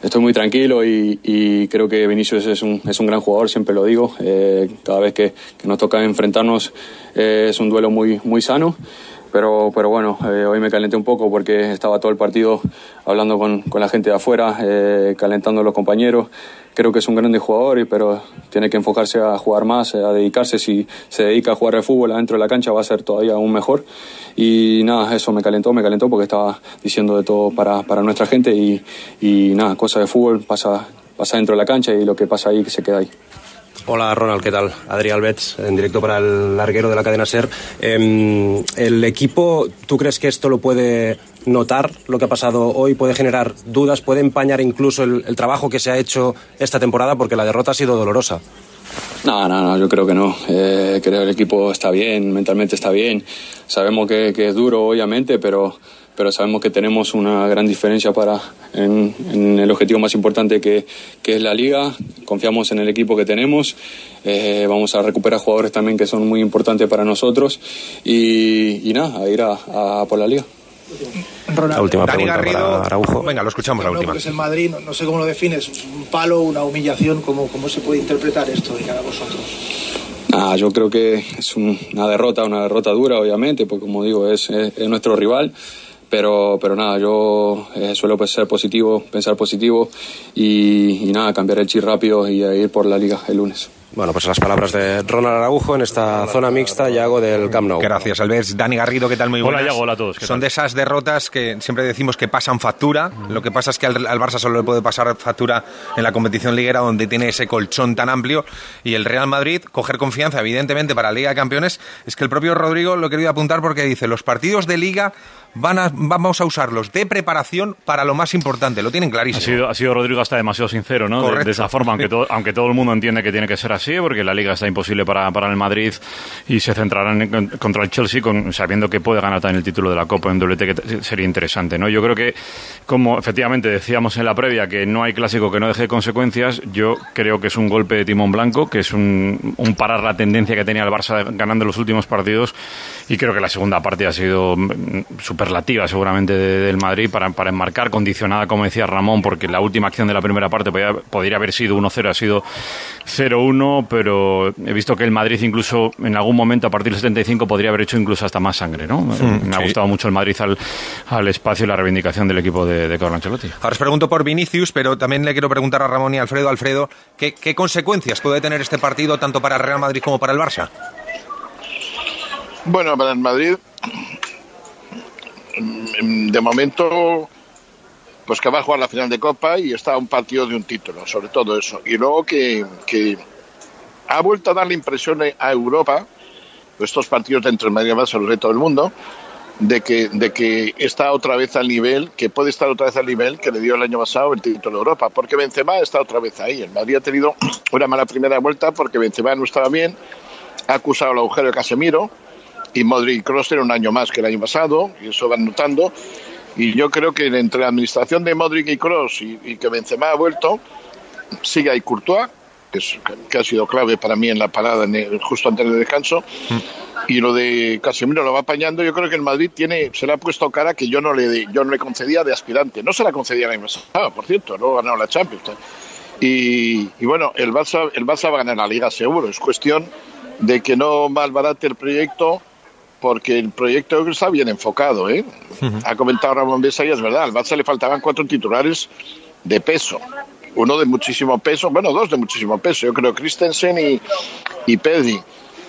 estoy muy tranquilo y, y creo que Vinicius es un, es un gran jugador, siempre lo digo. Eh, cada vez que, que nos toca enfrentarnos eh, es un duelo muy, muy sano. Pero, pero bueno, eh, hoy me calenté un poco porque estaba todo el partido hablando con, con la gente de afuera, eh, calentando a los compañeros. Creo que es un grande jugador, pero tiene que enfocarse a jugar más, a dedicarse. Si se dedica a jugar al fútbol adentro de la cancha va a ser todavía aún mejor. Y nada, eso me calentó, me calentó porque estaba diciendo de todo para, para nuestra gente y, y nada, cosa de fútbol pasa, pasa dentro de la cancha y lo que pasa ahí se queda ahí. Hola Ronald, ¿qué tal? Adrián Albets, en directo para el larguero de la cadena SER. Em, ¿El equipo, tú crees que esto lo puede notar, lo que ha pasado hoy? ¿Puede generar dudas? ¿Puede empañar incluso el, el trabajo que se ha hecho esta temporada? Porque la derrota ha sido dolorosa. No, no, no, yo creo que no. Eh, creo que el equipo está bien, mentalmente está bien. Sabemos que, que es duro, obviamente, pero, pero sabemos que tenemos una gran diferencia para en, en el objetivo más importante que, que es la liga. Confiamos en el equipo que tenemos. Eh, vamos a recuperar jugadores también que son muy importantes para nosotros. Y, y nada, a ir a, a por la liga. Ronald. La última Dani pregunta Garrido. para Araujo. Venga, lo escuchamos la última. el Madrid, no, no sé cómo lo defines, un palo, una humillación, ¿cómo, cómo se puede interpretar esto de cara a vosotros? Ah, yo creo que es un- una derrota, una derrota dura, obviamente, porque como digo, es, es- es nuestro rival. Pero, pero nada, yo eh, suelo ser positivo, pensar positivo y, y nada, cambiar el chip rápido y a ir por la liga el lunes. Bueno, pues las palabras de Ronald Araujo en esta zona mixta, Yago del Camp Nou. Gracias, Alves. Dani Garrido, ¿qué tal? Muy Hola, buenas. Yago, hola a todos, ¿qué Son tal? de esas derrotas que siempre decimos que pasan factura. Lo que pasa es que al, al Barça solo le puede pasar factura en la competición liguera, donde tiene ese colchón tan amplio. Y el Real Madrid, coger confianza, evidentemente, para la Liga de Campeones. Es que el propio Rodrigo lo he querido apuntar porque dice: los partidos de Liga van a, vamos a usarlos de preparación para lo más importante. Lo tienen Ha clarísimo. sido, ha sido Rodrigo hasta demasiado sincero, ¿no? De, de esa forma, aunque todo, aunque todo el mundo entiende que tiene que ser así, porque la liga está imposible para, para el Madrid y se centrarán en- contra el Chelsea con, sabiendo que puede ganar también el título de la Copa en doblete, que sería interesante, ¿no? Yo creo que, como efectivamente decíamos en la previa, que no hay clásico que no deje consecuencias, yo creo que es un golpe de timón blanco, que es un, un parar la tendencia que tenía el Barça ganando los últimos partidos y creo que la segunda parte ha sido mm, superlativa seguramente de- del Madrid para, para enmarcar, condicionada, como decía Ramón, porque la última acción de la primera parte podría, podría haber sido 1-0, ha sido 0-1, pero he visto que el Madrid incluso en algún momento a partir del 75 podría haber hecho incluso hasta más sangre, ¿no? Mm, Me ha gustado mucho el Madrid al, al espacio y la reivindicación del equipo de, de Carlo Ancelotti. Ahora os pregunto por Vinicius, pero también le quiero preguntar a Ramón y Alfredo. Alfredo, ¿qué, qué consecuencias puede tener este partido tanto para el Real Madrid como para el Barça? Bueno, para el Madrid, de momento, pues que va a jugar la final de Copa y está un partido de un título, sobre todo eso. Y luego que, ha vuelto a dar la impresión a Europa, estos partidos de entre el Madrid el Barça, los de todo el mundo, de que, de que está otra vez al nivel, que puede estar otra vez al nivel que le dio el año pasado el título de Europa, porque Benzema está otra vez ahí. El Madrid ha tenido una mala primera vuelta porque Benzema no estaba bien, ha acusado el agujero de Casemiro y Modric y Kroos tienen un año más que el año pasado y eso van notando. Y yo creo que entre la administración de Modric y Kroos y, que Benzema ha vuelto sigue ahí Courtois que, es- que ha sido clave para mí en la parada en el- justo antes del descanso. Y lo de Casemiro lo va apañando. Yo creo que el Madrid tiene se le ha puesto cara que yo no le yo no le concedía de aspirante. No se la concedía año pasado por cierto luego ganado la Champions. Y, y bueno, el Barça, el Barça va a ganar la Liga seguro. Es cuestión de que no malbarate el proyecto porque el proyecto está bien enfocado. ¿eh? Ha comentado Ramón Besa y es verdad, al Barça le faltaban cuatro titulares de peso. Uno de muchísimo peso, bueno, dos de muchísimo peso, yo creo Christensen y, y Pedri.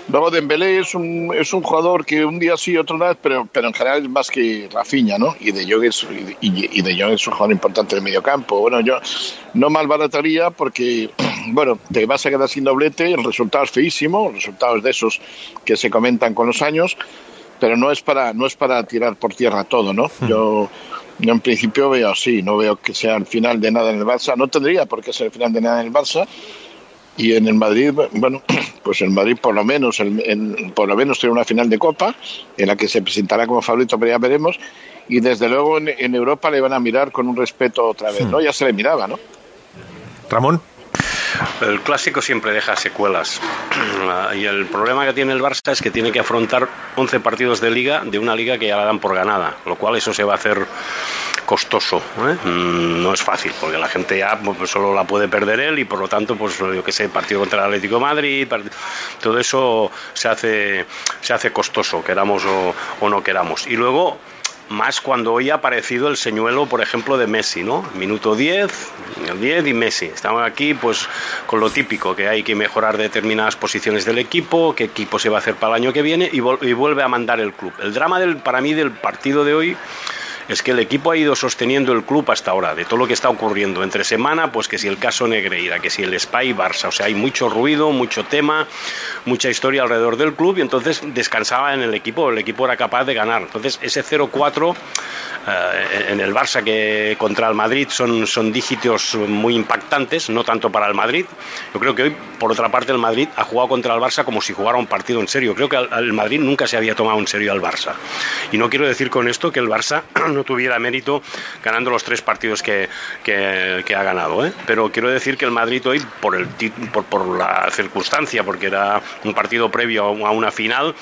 Luego Dembélé es un, es un jugador que un día sí, otro no, pero, pero en general es más que Rafinha, ¿no? Y De Jong es, y, y de Jong es un jugador importante del mediocampo. Bueno, yo no malbarataría porque, bueno, te vas a quedar sin doblete, el resultado es feísimo, resultados de esos que se comentan con los años, pero no es para, no es para tirar por tierra todo, ¿no? Yo, yo en principio veo así, no veo que sea el final de nada en el Barça, no tendría por qué ser el final de nada en el Barça, y en el Madrid, bueno, pues el Madrid por lo menos, el, en, por lo menos tiene una final de Copa en la que se presentará como favorito, pero ya veremos. Y desde luego en, en Europa le van a mirar con un respeto otra vez, ¿no? Ya se le miraba, ¿no? Ramón. El clásico siempre deja secuelas. Y el problema que tiene el Barça es que tiene que afrontar 11 partidos de liga de una liga que ya la dan por ganada, lo cual eso se va a hacer costoso. ¿eh? Mm, No es fácil, porque la gente ya pues, solo la puede perder él y por lo tanto, pues yo que sé, partido contra el Atlético Madrid, todo eso se hace, se hace costoso, queramos o, no queramos. Y luego más cuando hoy ha aparecido el señuelo, por ejemplo, de Messi, ¿no? Minuto 10, 10 y Messi. Estamos aquí, pues, con lo típico, que hay que mejorar determinadas posiciones del equipo, qué equipo se va a hacer para el año que viene y, y vuelve a mandar el club. El drama del, para mí del partido de hoy es que el equipo ha ido sosteniendo el club hasta ahora, de todo lo que está ocurriendo. Entre semana, pues que si el caso Negreira, que si el Spy Barça, o sea, hay mucho ruido, mucho tema, mucha historia alrededor del club y entonces descansaba en el equipo, el equipo era capaz de ganar. Entonces, ese 0-4 eh, en el Barça que contra el Madrid son, son dígitos muy impactantes, no tanto para el Madrid. Yo creo que hoy, por otra parte, el Madrid ha jugado contra el Barça como si jugara un partido en serio. Creo que el Madrid nunca se había tomado en serio al Barça. Y no quiero decir con esto que el Barça no tuviera mérito ganando los tres partidos que, que- que ha ganado. ¿eh? Pero quiero decir que el Madrid hoy, por, el, por, por la circunstancia, porque era un partido previo a una final,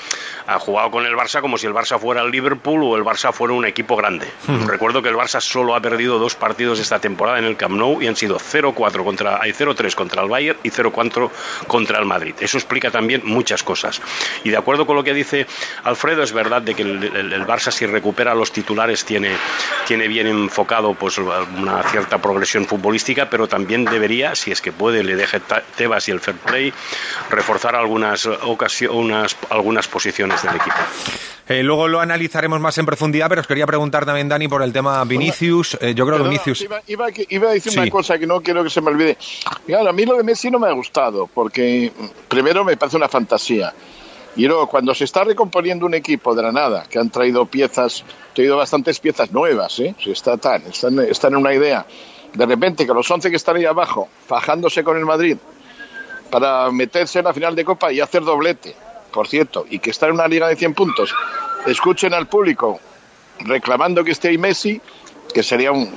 ha jugado con el Barça como si el Barça fuera el Liverpool o el Barça fuera un equipo grande. Recuerdo que el Barça solo ha perdido dos partidos esta temporada en el Camp Nou y han sido 0-4 contra, hay 0-3 contra el Bayern y 0-4 contra el Madrid. Eso explica también muchas cosas. Y de acuerdo con lo que dice Alfredo, es verdad de que el, el- el Barça si recupera los titulares tiene, tiene bien enfocado pues una cierta progresión futbolística, pero también debería, si es que puede, le deje Tebas y el fair play, reforzar algunas ocasiones, algunas posiciones del equipo. Eh, luego lo analizaremos más en profundidad, pero os quería preguntar también, Dani, por el tema Vinicius. Eh, yo creo que Vinicius. Iba, iba, iba a decir Sí. una cosa que no quiero que se me olvide. Claro, a mí lo de Messi no me ha gustado, porque mm, primero me parece una fantasía. Y luego, cuando se está recomponiendo un equipo de la nada, que han traído piezas, traído bastantes piezas nuevas, ¿eh? Si está tan, están, están en una idea. De repente, que los 11 que están ahí abajo, fajándose con el Madrid, para meterse en la final de Copa y hacer doblete, por cierto, y que está en una liga de 100 puntos, escuchen al público reclamando que esté ahí Messi, que sería un...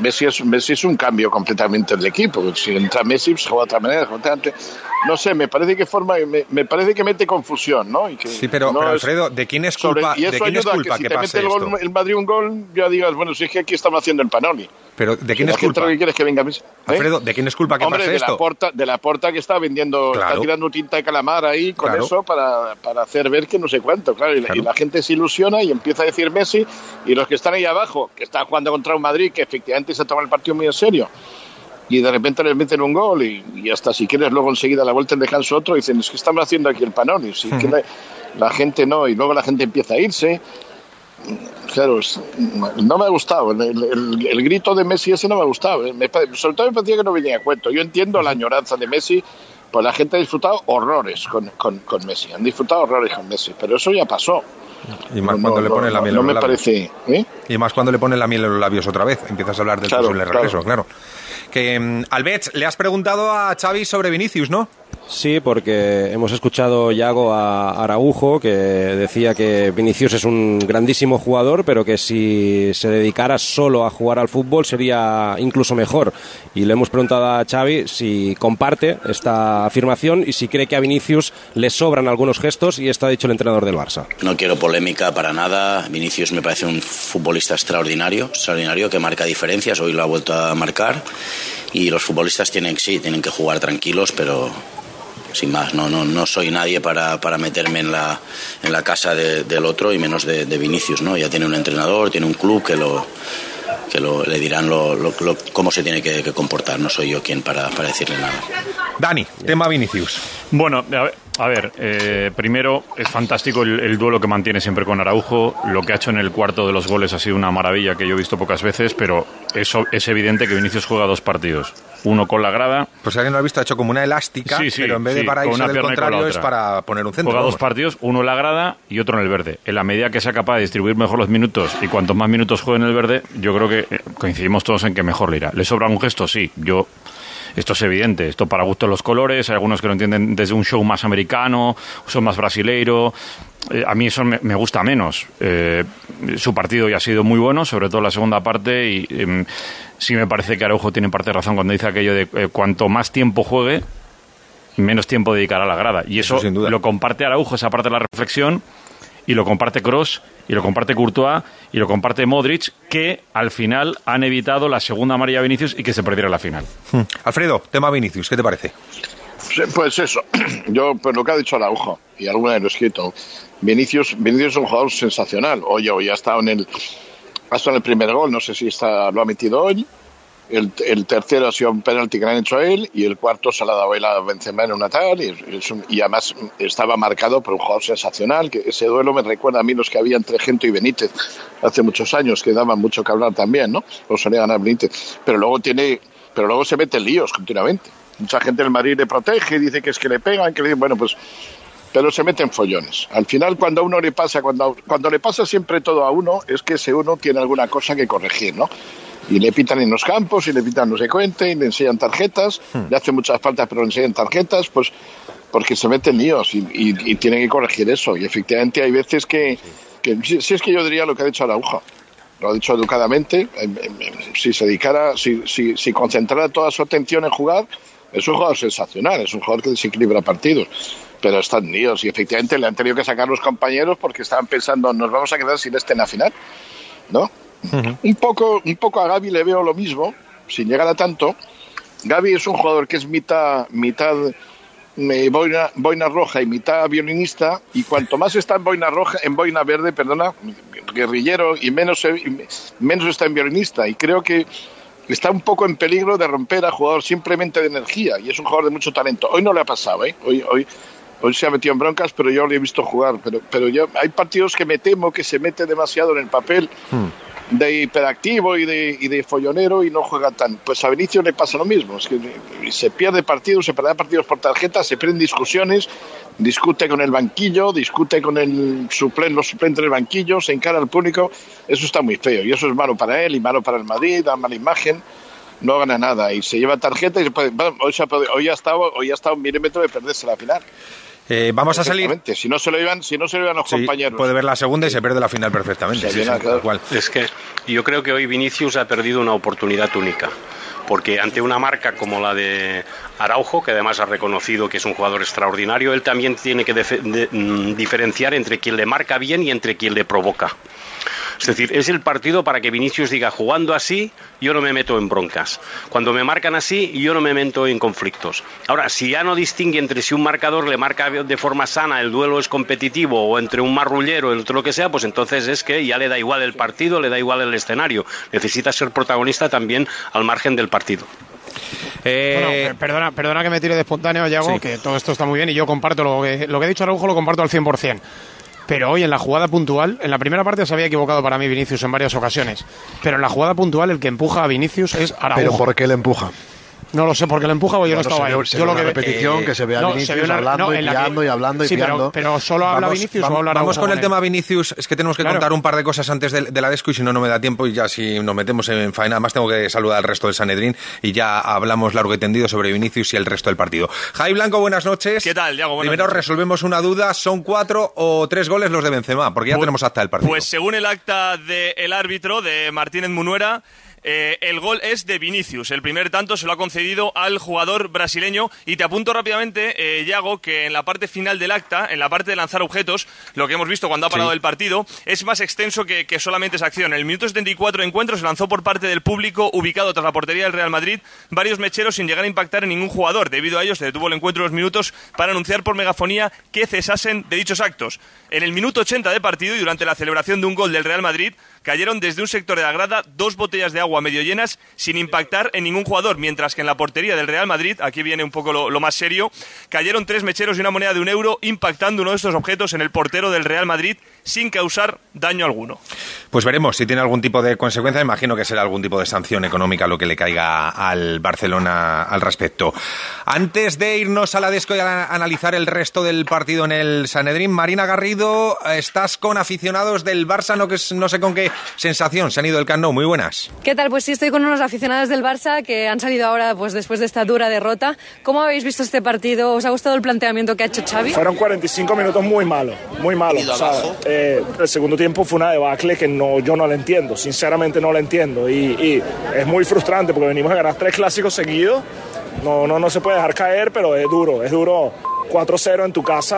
Messi es, Messi es un cambio completamente del equipo. Si entra Messi, pues juega de otra manera. de No sé, me parece que forma, me, me parece que mete confusión, ¿no? Y que Sí, pero, no pero, es- Alfredo, ¿de quién es sobre- culpa, y ¿de eso quién es ayuda a culpa que si que te pase mete el, esto? gol, el Madrid un gol, ya digas, bueno, si es que aquí estamos haciendo el Panoli. Pero ¿de quién es culpa? que quiere es que venga Messi. ¿Eh? Alfredo, ¿de quién es culpa que Hombre, pase de esto? la porta, de la porta que está vendiendo, Claro. está tirando tinta de calamar ahí con Claro. eso para, para hacer ver que no sé cuánto, claro y, la- y la gente se ilusiona y empieza a decir Messi y los que están ahí abajo, que están jugando contra un Madrid que efectivamente se toma el partido muy en serio y de repente les meten un gol y, y hasta si quieres luego enseguida la vuelta en descanso otro dicen es que estamos haciendo aquí el panoli, si que la, la gente no y luego la gente empieza a irse Claro, no me ha gustado. El, el- el grito de Messi ese no me ha gustado. eh. Me sobre todo me parecía que no venía a cuento. Yo entiendo la añoranza de Messi, pues la gente ha disfrutado horrores con, con, con Messi. Han disfrutado horrores con Messi, pero eso ya pasó. Y más No, cuando le no, ponen la miel no en me los labios. parece. ¿eh? Y más cuando le ponen la miel en los labios otra vez. Empiezas a hablar del Claro, posible claro. regreso, claro. Que, mm, Albert, le has preguntado a Xavi sobre Vinicius, ¿no? Sí, porque hemos escuchado Yago a Araujo que decía que Vinicius es un grandísimo jugador, pero que si se dedicara solo a jugar al fútbol sería incluso mejor. Y le hemos preguntado a Xavi si comparte esta afirmación y si cree que a Vinicius le sobran algunos gestos y esto ha dicho el entrenador del Barça. No quiero polémica para nada. Vinicius me parece un futbolista extraordinario, extraordinario que marca diferencias. Hoy lo ha vuelto a marcar. Y los futbolistas tienen, sí, tienen que jugar tranquilos, pero sin más. No, no, no soy nadie para, para meterme en la, en la casa de- del otro y menos de, de Vinicius. ¿no? Ya tiene un entrenador, tiene un club que lo que lo- le dirán lo- lo- lo- cómo se tiene que, que comportar. No soy yo quien para, para decirle nada. Dani, tema Vinicius. Bueno, a ver, a ver, eh, primero es fantástico el, el duelo que mantiene siempre con Araujo. Lo que ha hecho en el cuarto de los goles ha sido una maravilla que yo he visto pocas veces, pero eso es evidente que Vinicius juega dos partidos. Uno con la grada. Pues si alguien lo ha visto, ha hecho como una elástica, Sí, sí, pero en vez de para irse del contrario es para poner un centro. Juega dos partidos, uno en la grada y otro en el verde. En la medida que sea capaz de distribuir mejor los minutos y cuantos más minutos juegue en el verde, yo creo que eh, coincidimos todos en que mejor le irá. ¿Le sobra un gesto? Sí. Yo esto es evidente, esto para gusto los colores, hay algunos que lo entienden desde un show más americano, son más brasileiro. Eh, a mí eso me, me gusta menos. Eh, su partido ya ha sido muy bueno, sobre todo la segunda parte, y em, sí me parece que Araujo tiene parte de razón cuando dice aquello de eh, cuanto más tiempo juegue, menos tiempo dedicará a la grada. Y eso, lo comparte Araujo, esa parte de la reflexión, y lo comparte Cross, y lo comparte Courtois, y lo comparte Modric, que al final han evitado la segunda amarilla a Vinicius y que se perdiera la final. Hmm. Alfredo, tema Vinicius, ¿qué te parece? Sí, Pues eso, yo, pues lo que ha dicho Araujo, y alguna vez lo he escrito, Vinicius, Vinicius es un jugador sensacional. Oye, hoy ha estado en el, ha estado en el primer gol, no sé si está, lo ha metido hoy. El, el tercero ha sido un penalti que le han hecho a él y el cuarto se la ha dado él a Benzema en una y, un- además estaba marcado por un jugador sensacional que ese duelo me recuerda a mí los que había entre Gento y Benítez hace muchos años que daban mucho que hablar también no lo solía ganar Benítez. Pero luego tiene pero luego se mete en líos continuamente. Mucha gente del Madrid le protege dice que es que le pegan que le bueno pues pero se meten follones. Al final, cuando a uno le pasa, cuando, cuando le pasa siempre todo a uno, es que ese uno tiene alguna cosa que corregir, ¿no? Y le pitan en los campos, y le pitan no sé cuente, y le enseñan tarjetas, le hacen muchas faltas, pero le enseñan tarjetas, pues porque se meten líos y, y, y tienen que corregir eso. Y efectivamente hay veces que, que si, es que yo diría lo que ha dicho Araujo, lo ha dicho educadamente, si se dedicara, si, si, si concentrara toda su atención en jugar, es un jugador sensacional, es un jugador que desequilibra partidos, pero están líos y efectivamente le han tenido que sacar los compañeros porque estaban pensando, nos vamos a quedar sin este en la final, ¿no? Un poco, un poco a Gaby le veo lo mismo, sin llegar a tanto. Gaby es un jugador que es mitad, mitad eh, boina, boina roja y mitad violinista, y cuanto más está en boina roja, en boina verde, perdona, guerrillero, y menos, menos está en violinista. Y creo que está un poco en peligro de romper a jugador simplemente de energía, y es un jugador de mucho talento. Hoy no le ha pasado, ¿eh? Hoy, hoy, hoy se ha metido en broncas, pero yo le he visto jugar. Pero, pero yo, hay partidos que me temo que se mete demasiado en el papel de hiperactivo y de, y de follonero y no juega tan. Pues a Vinicius le pasa lo mismo, es que se pierde partidos, se pierde partidos por tarjeta, se pierden discusiones, discute con el banquillo, discute con el suplen, los suplentes del banquillo, se encara al público, eso está muy feo y eso es malo para él y malo para el Madrid, da mala imagen. No gana nada y se lleva tarjeta y se puede- hoy, se ha podido- hoy ha estado hoy ha estado un milímetro de perderse la final. Eh, vamos a salir. Si no se lo llevan, si no se lo llevan los Sí, compañeros. puede ver la segunda y se pierde la final perfectamente. sí, sí, tal cual. Es que yo creo que hoy Vinicius ha perdido una oportunidad única. Porque ante una marca como la de Araujo, que además ha reconocido que es un jugador extraordinario, él también tiene que de- mm, diferenciar entre quien le marca bien y entre quien le provoca. Es decir, es el partido para que Vinicius diga, jugando así, yo no me meto en broncas. Cuando me marcan así, yo no me meto en conflictos. Ahora, si ya no distingue entre si un marcador le marca de forma sana, el duelo es competitivo, o entre un marrullero, el otro lo que sea, pues entonces es que ya le da igual el partido, le da igual el escenario. Necesita ser protagonista también al margen del partido. Bueno, per- perdona, perdona que me tire de espontáneo, Yago, Sí. que todo esto está muy bien y yo comparto lo que, lo que ha dicho Araujo, lo comparto al 100%. Pero hoy en la jugada puntual, en la primera parte se había equivocado para mí Vinicius en varias ocasiones. Pero en la jugada puntual el que empuja a Vinicius es Araujo. Pero ¿por qué le empuja? No lo sé, porque lo empuja o yo no estaba se ve- ahí. se yo lo una que repetición que se ve a Vinicius hablando y que- pillando y hablando y sí, pero- pillando. Pero, solo habla Vamos- Vinicius vamos, o con el tema Vinicius. Es que tenemos que Claro. contar un par de cosas antes de, de la desco y si no, no me da tiempo y ya si nos metemos en faena. Además, tengo que saludar al resto del Sanedrín y ya hablamos largo y tendido sobre Vinicius y el resto del partido. Jai Blanco, buenas noches. ¿Qué tal, Diego? Primero noches. resolvemos una duda. ¿Son cuatro o tres goles los de Benzema? Porque ya tenemos acta del partido. Pues según el acta del árbitro de Martínez Munuera, Eh, el gol es de Vinicius. El primer tanto se lo ha concedido al jugador brasileño. Y te apunto rápidamente, eh, Yago, que en la parte final del acta, en la parte de lanzar objetos, lo que hemos visto cuando ha parado el partido, es más extenso que, solamente esa acción. En el minuto 74 de encuentro se lanzó por parte del público ubicado tras la portería del Real Madrid varios mecheros sin llegar a impactar en ningún jugador. Debido a ello se detuvo el encuentro unos minutos para anunciar por megafonía que cesasen de dichos actos. En el minuto 80 de partido y durante la celebración de un gol del Real Madrid, cayeron desde un sector de la grada dos botellas de agua medio llenas sin impactar en ningún jugador, mientras que en la portería del Real Madrid, aquí viene un poco lo, más serio, cayeron tres mecheros y una moneda de un euro impactando uno de estos objetos en el portero del Real Madrid sin causar daño alguno. Pues veremos si tiene algún tipo de consecuencia. Imagino que será algún tipo de sanción económica lo que le caiga al Barcelona al respecto. Antes de irnos a la desco y a analizar el resto del partido en el Sanedrín, Marina Garrido, estás con aficionados del Barça, no, que, no sé con qué sensación se han ido del Camp Muy buenas. ¿Qué tal? Pues sí, estoy con unos aficionados del Barça que han salido ahora pues después de esta dura derrota. ¿Cómo habéis visto este partido? ¿Os ha gustado el planteamiento que ha hecho Xavi? Fueron 45 minutos muy malos, muy malos. Eh, el segundo tiempo fue una debacle que no, yo no la entiendo, sinceramente no la entiendo. Y, es muy frustrante porque venimos a ganar tres clásicos seguidos. No, no, no se puede dejar caer, pero es duro, es duro 4-0 en tu casa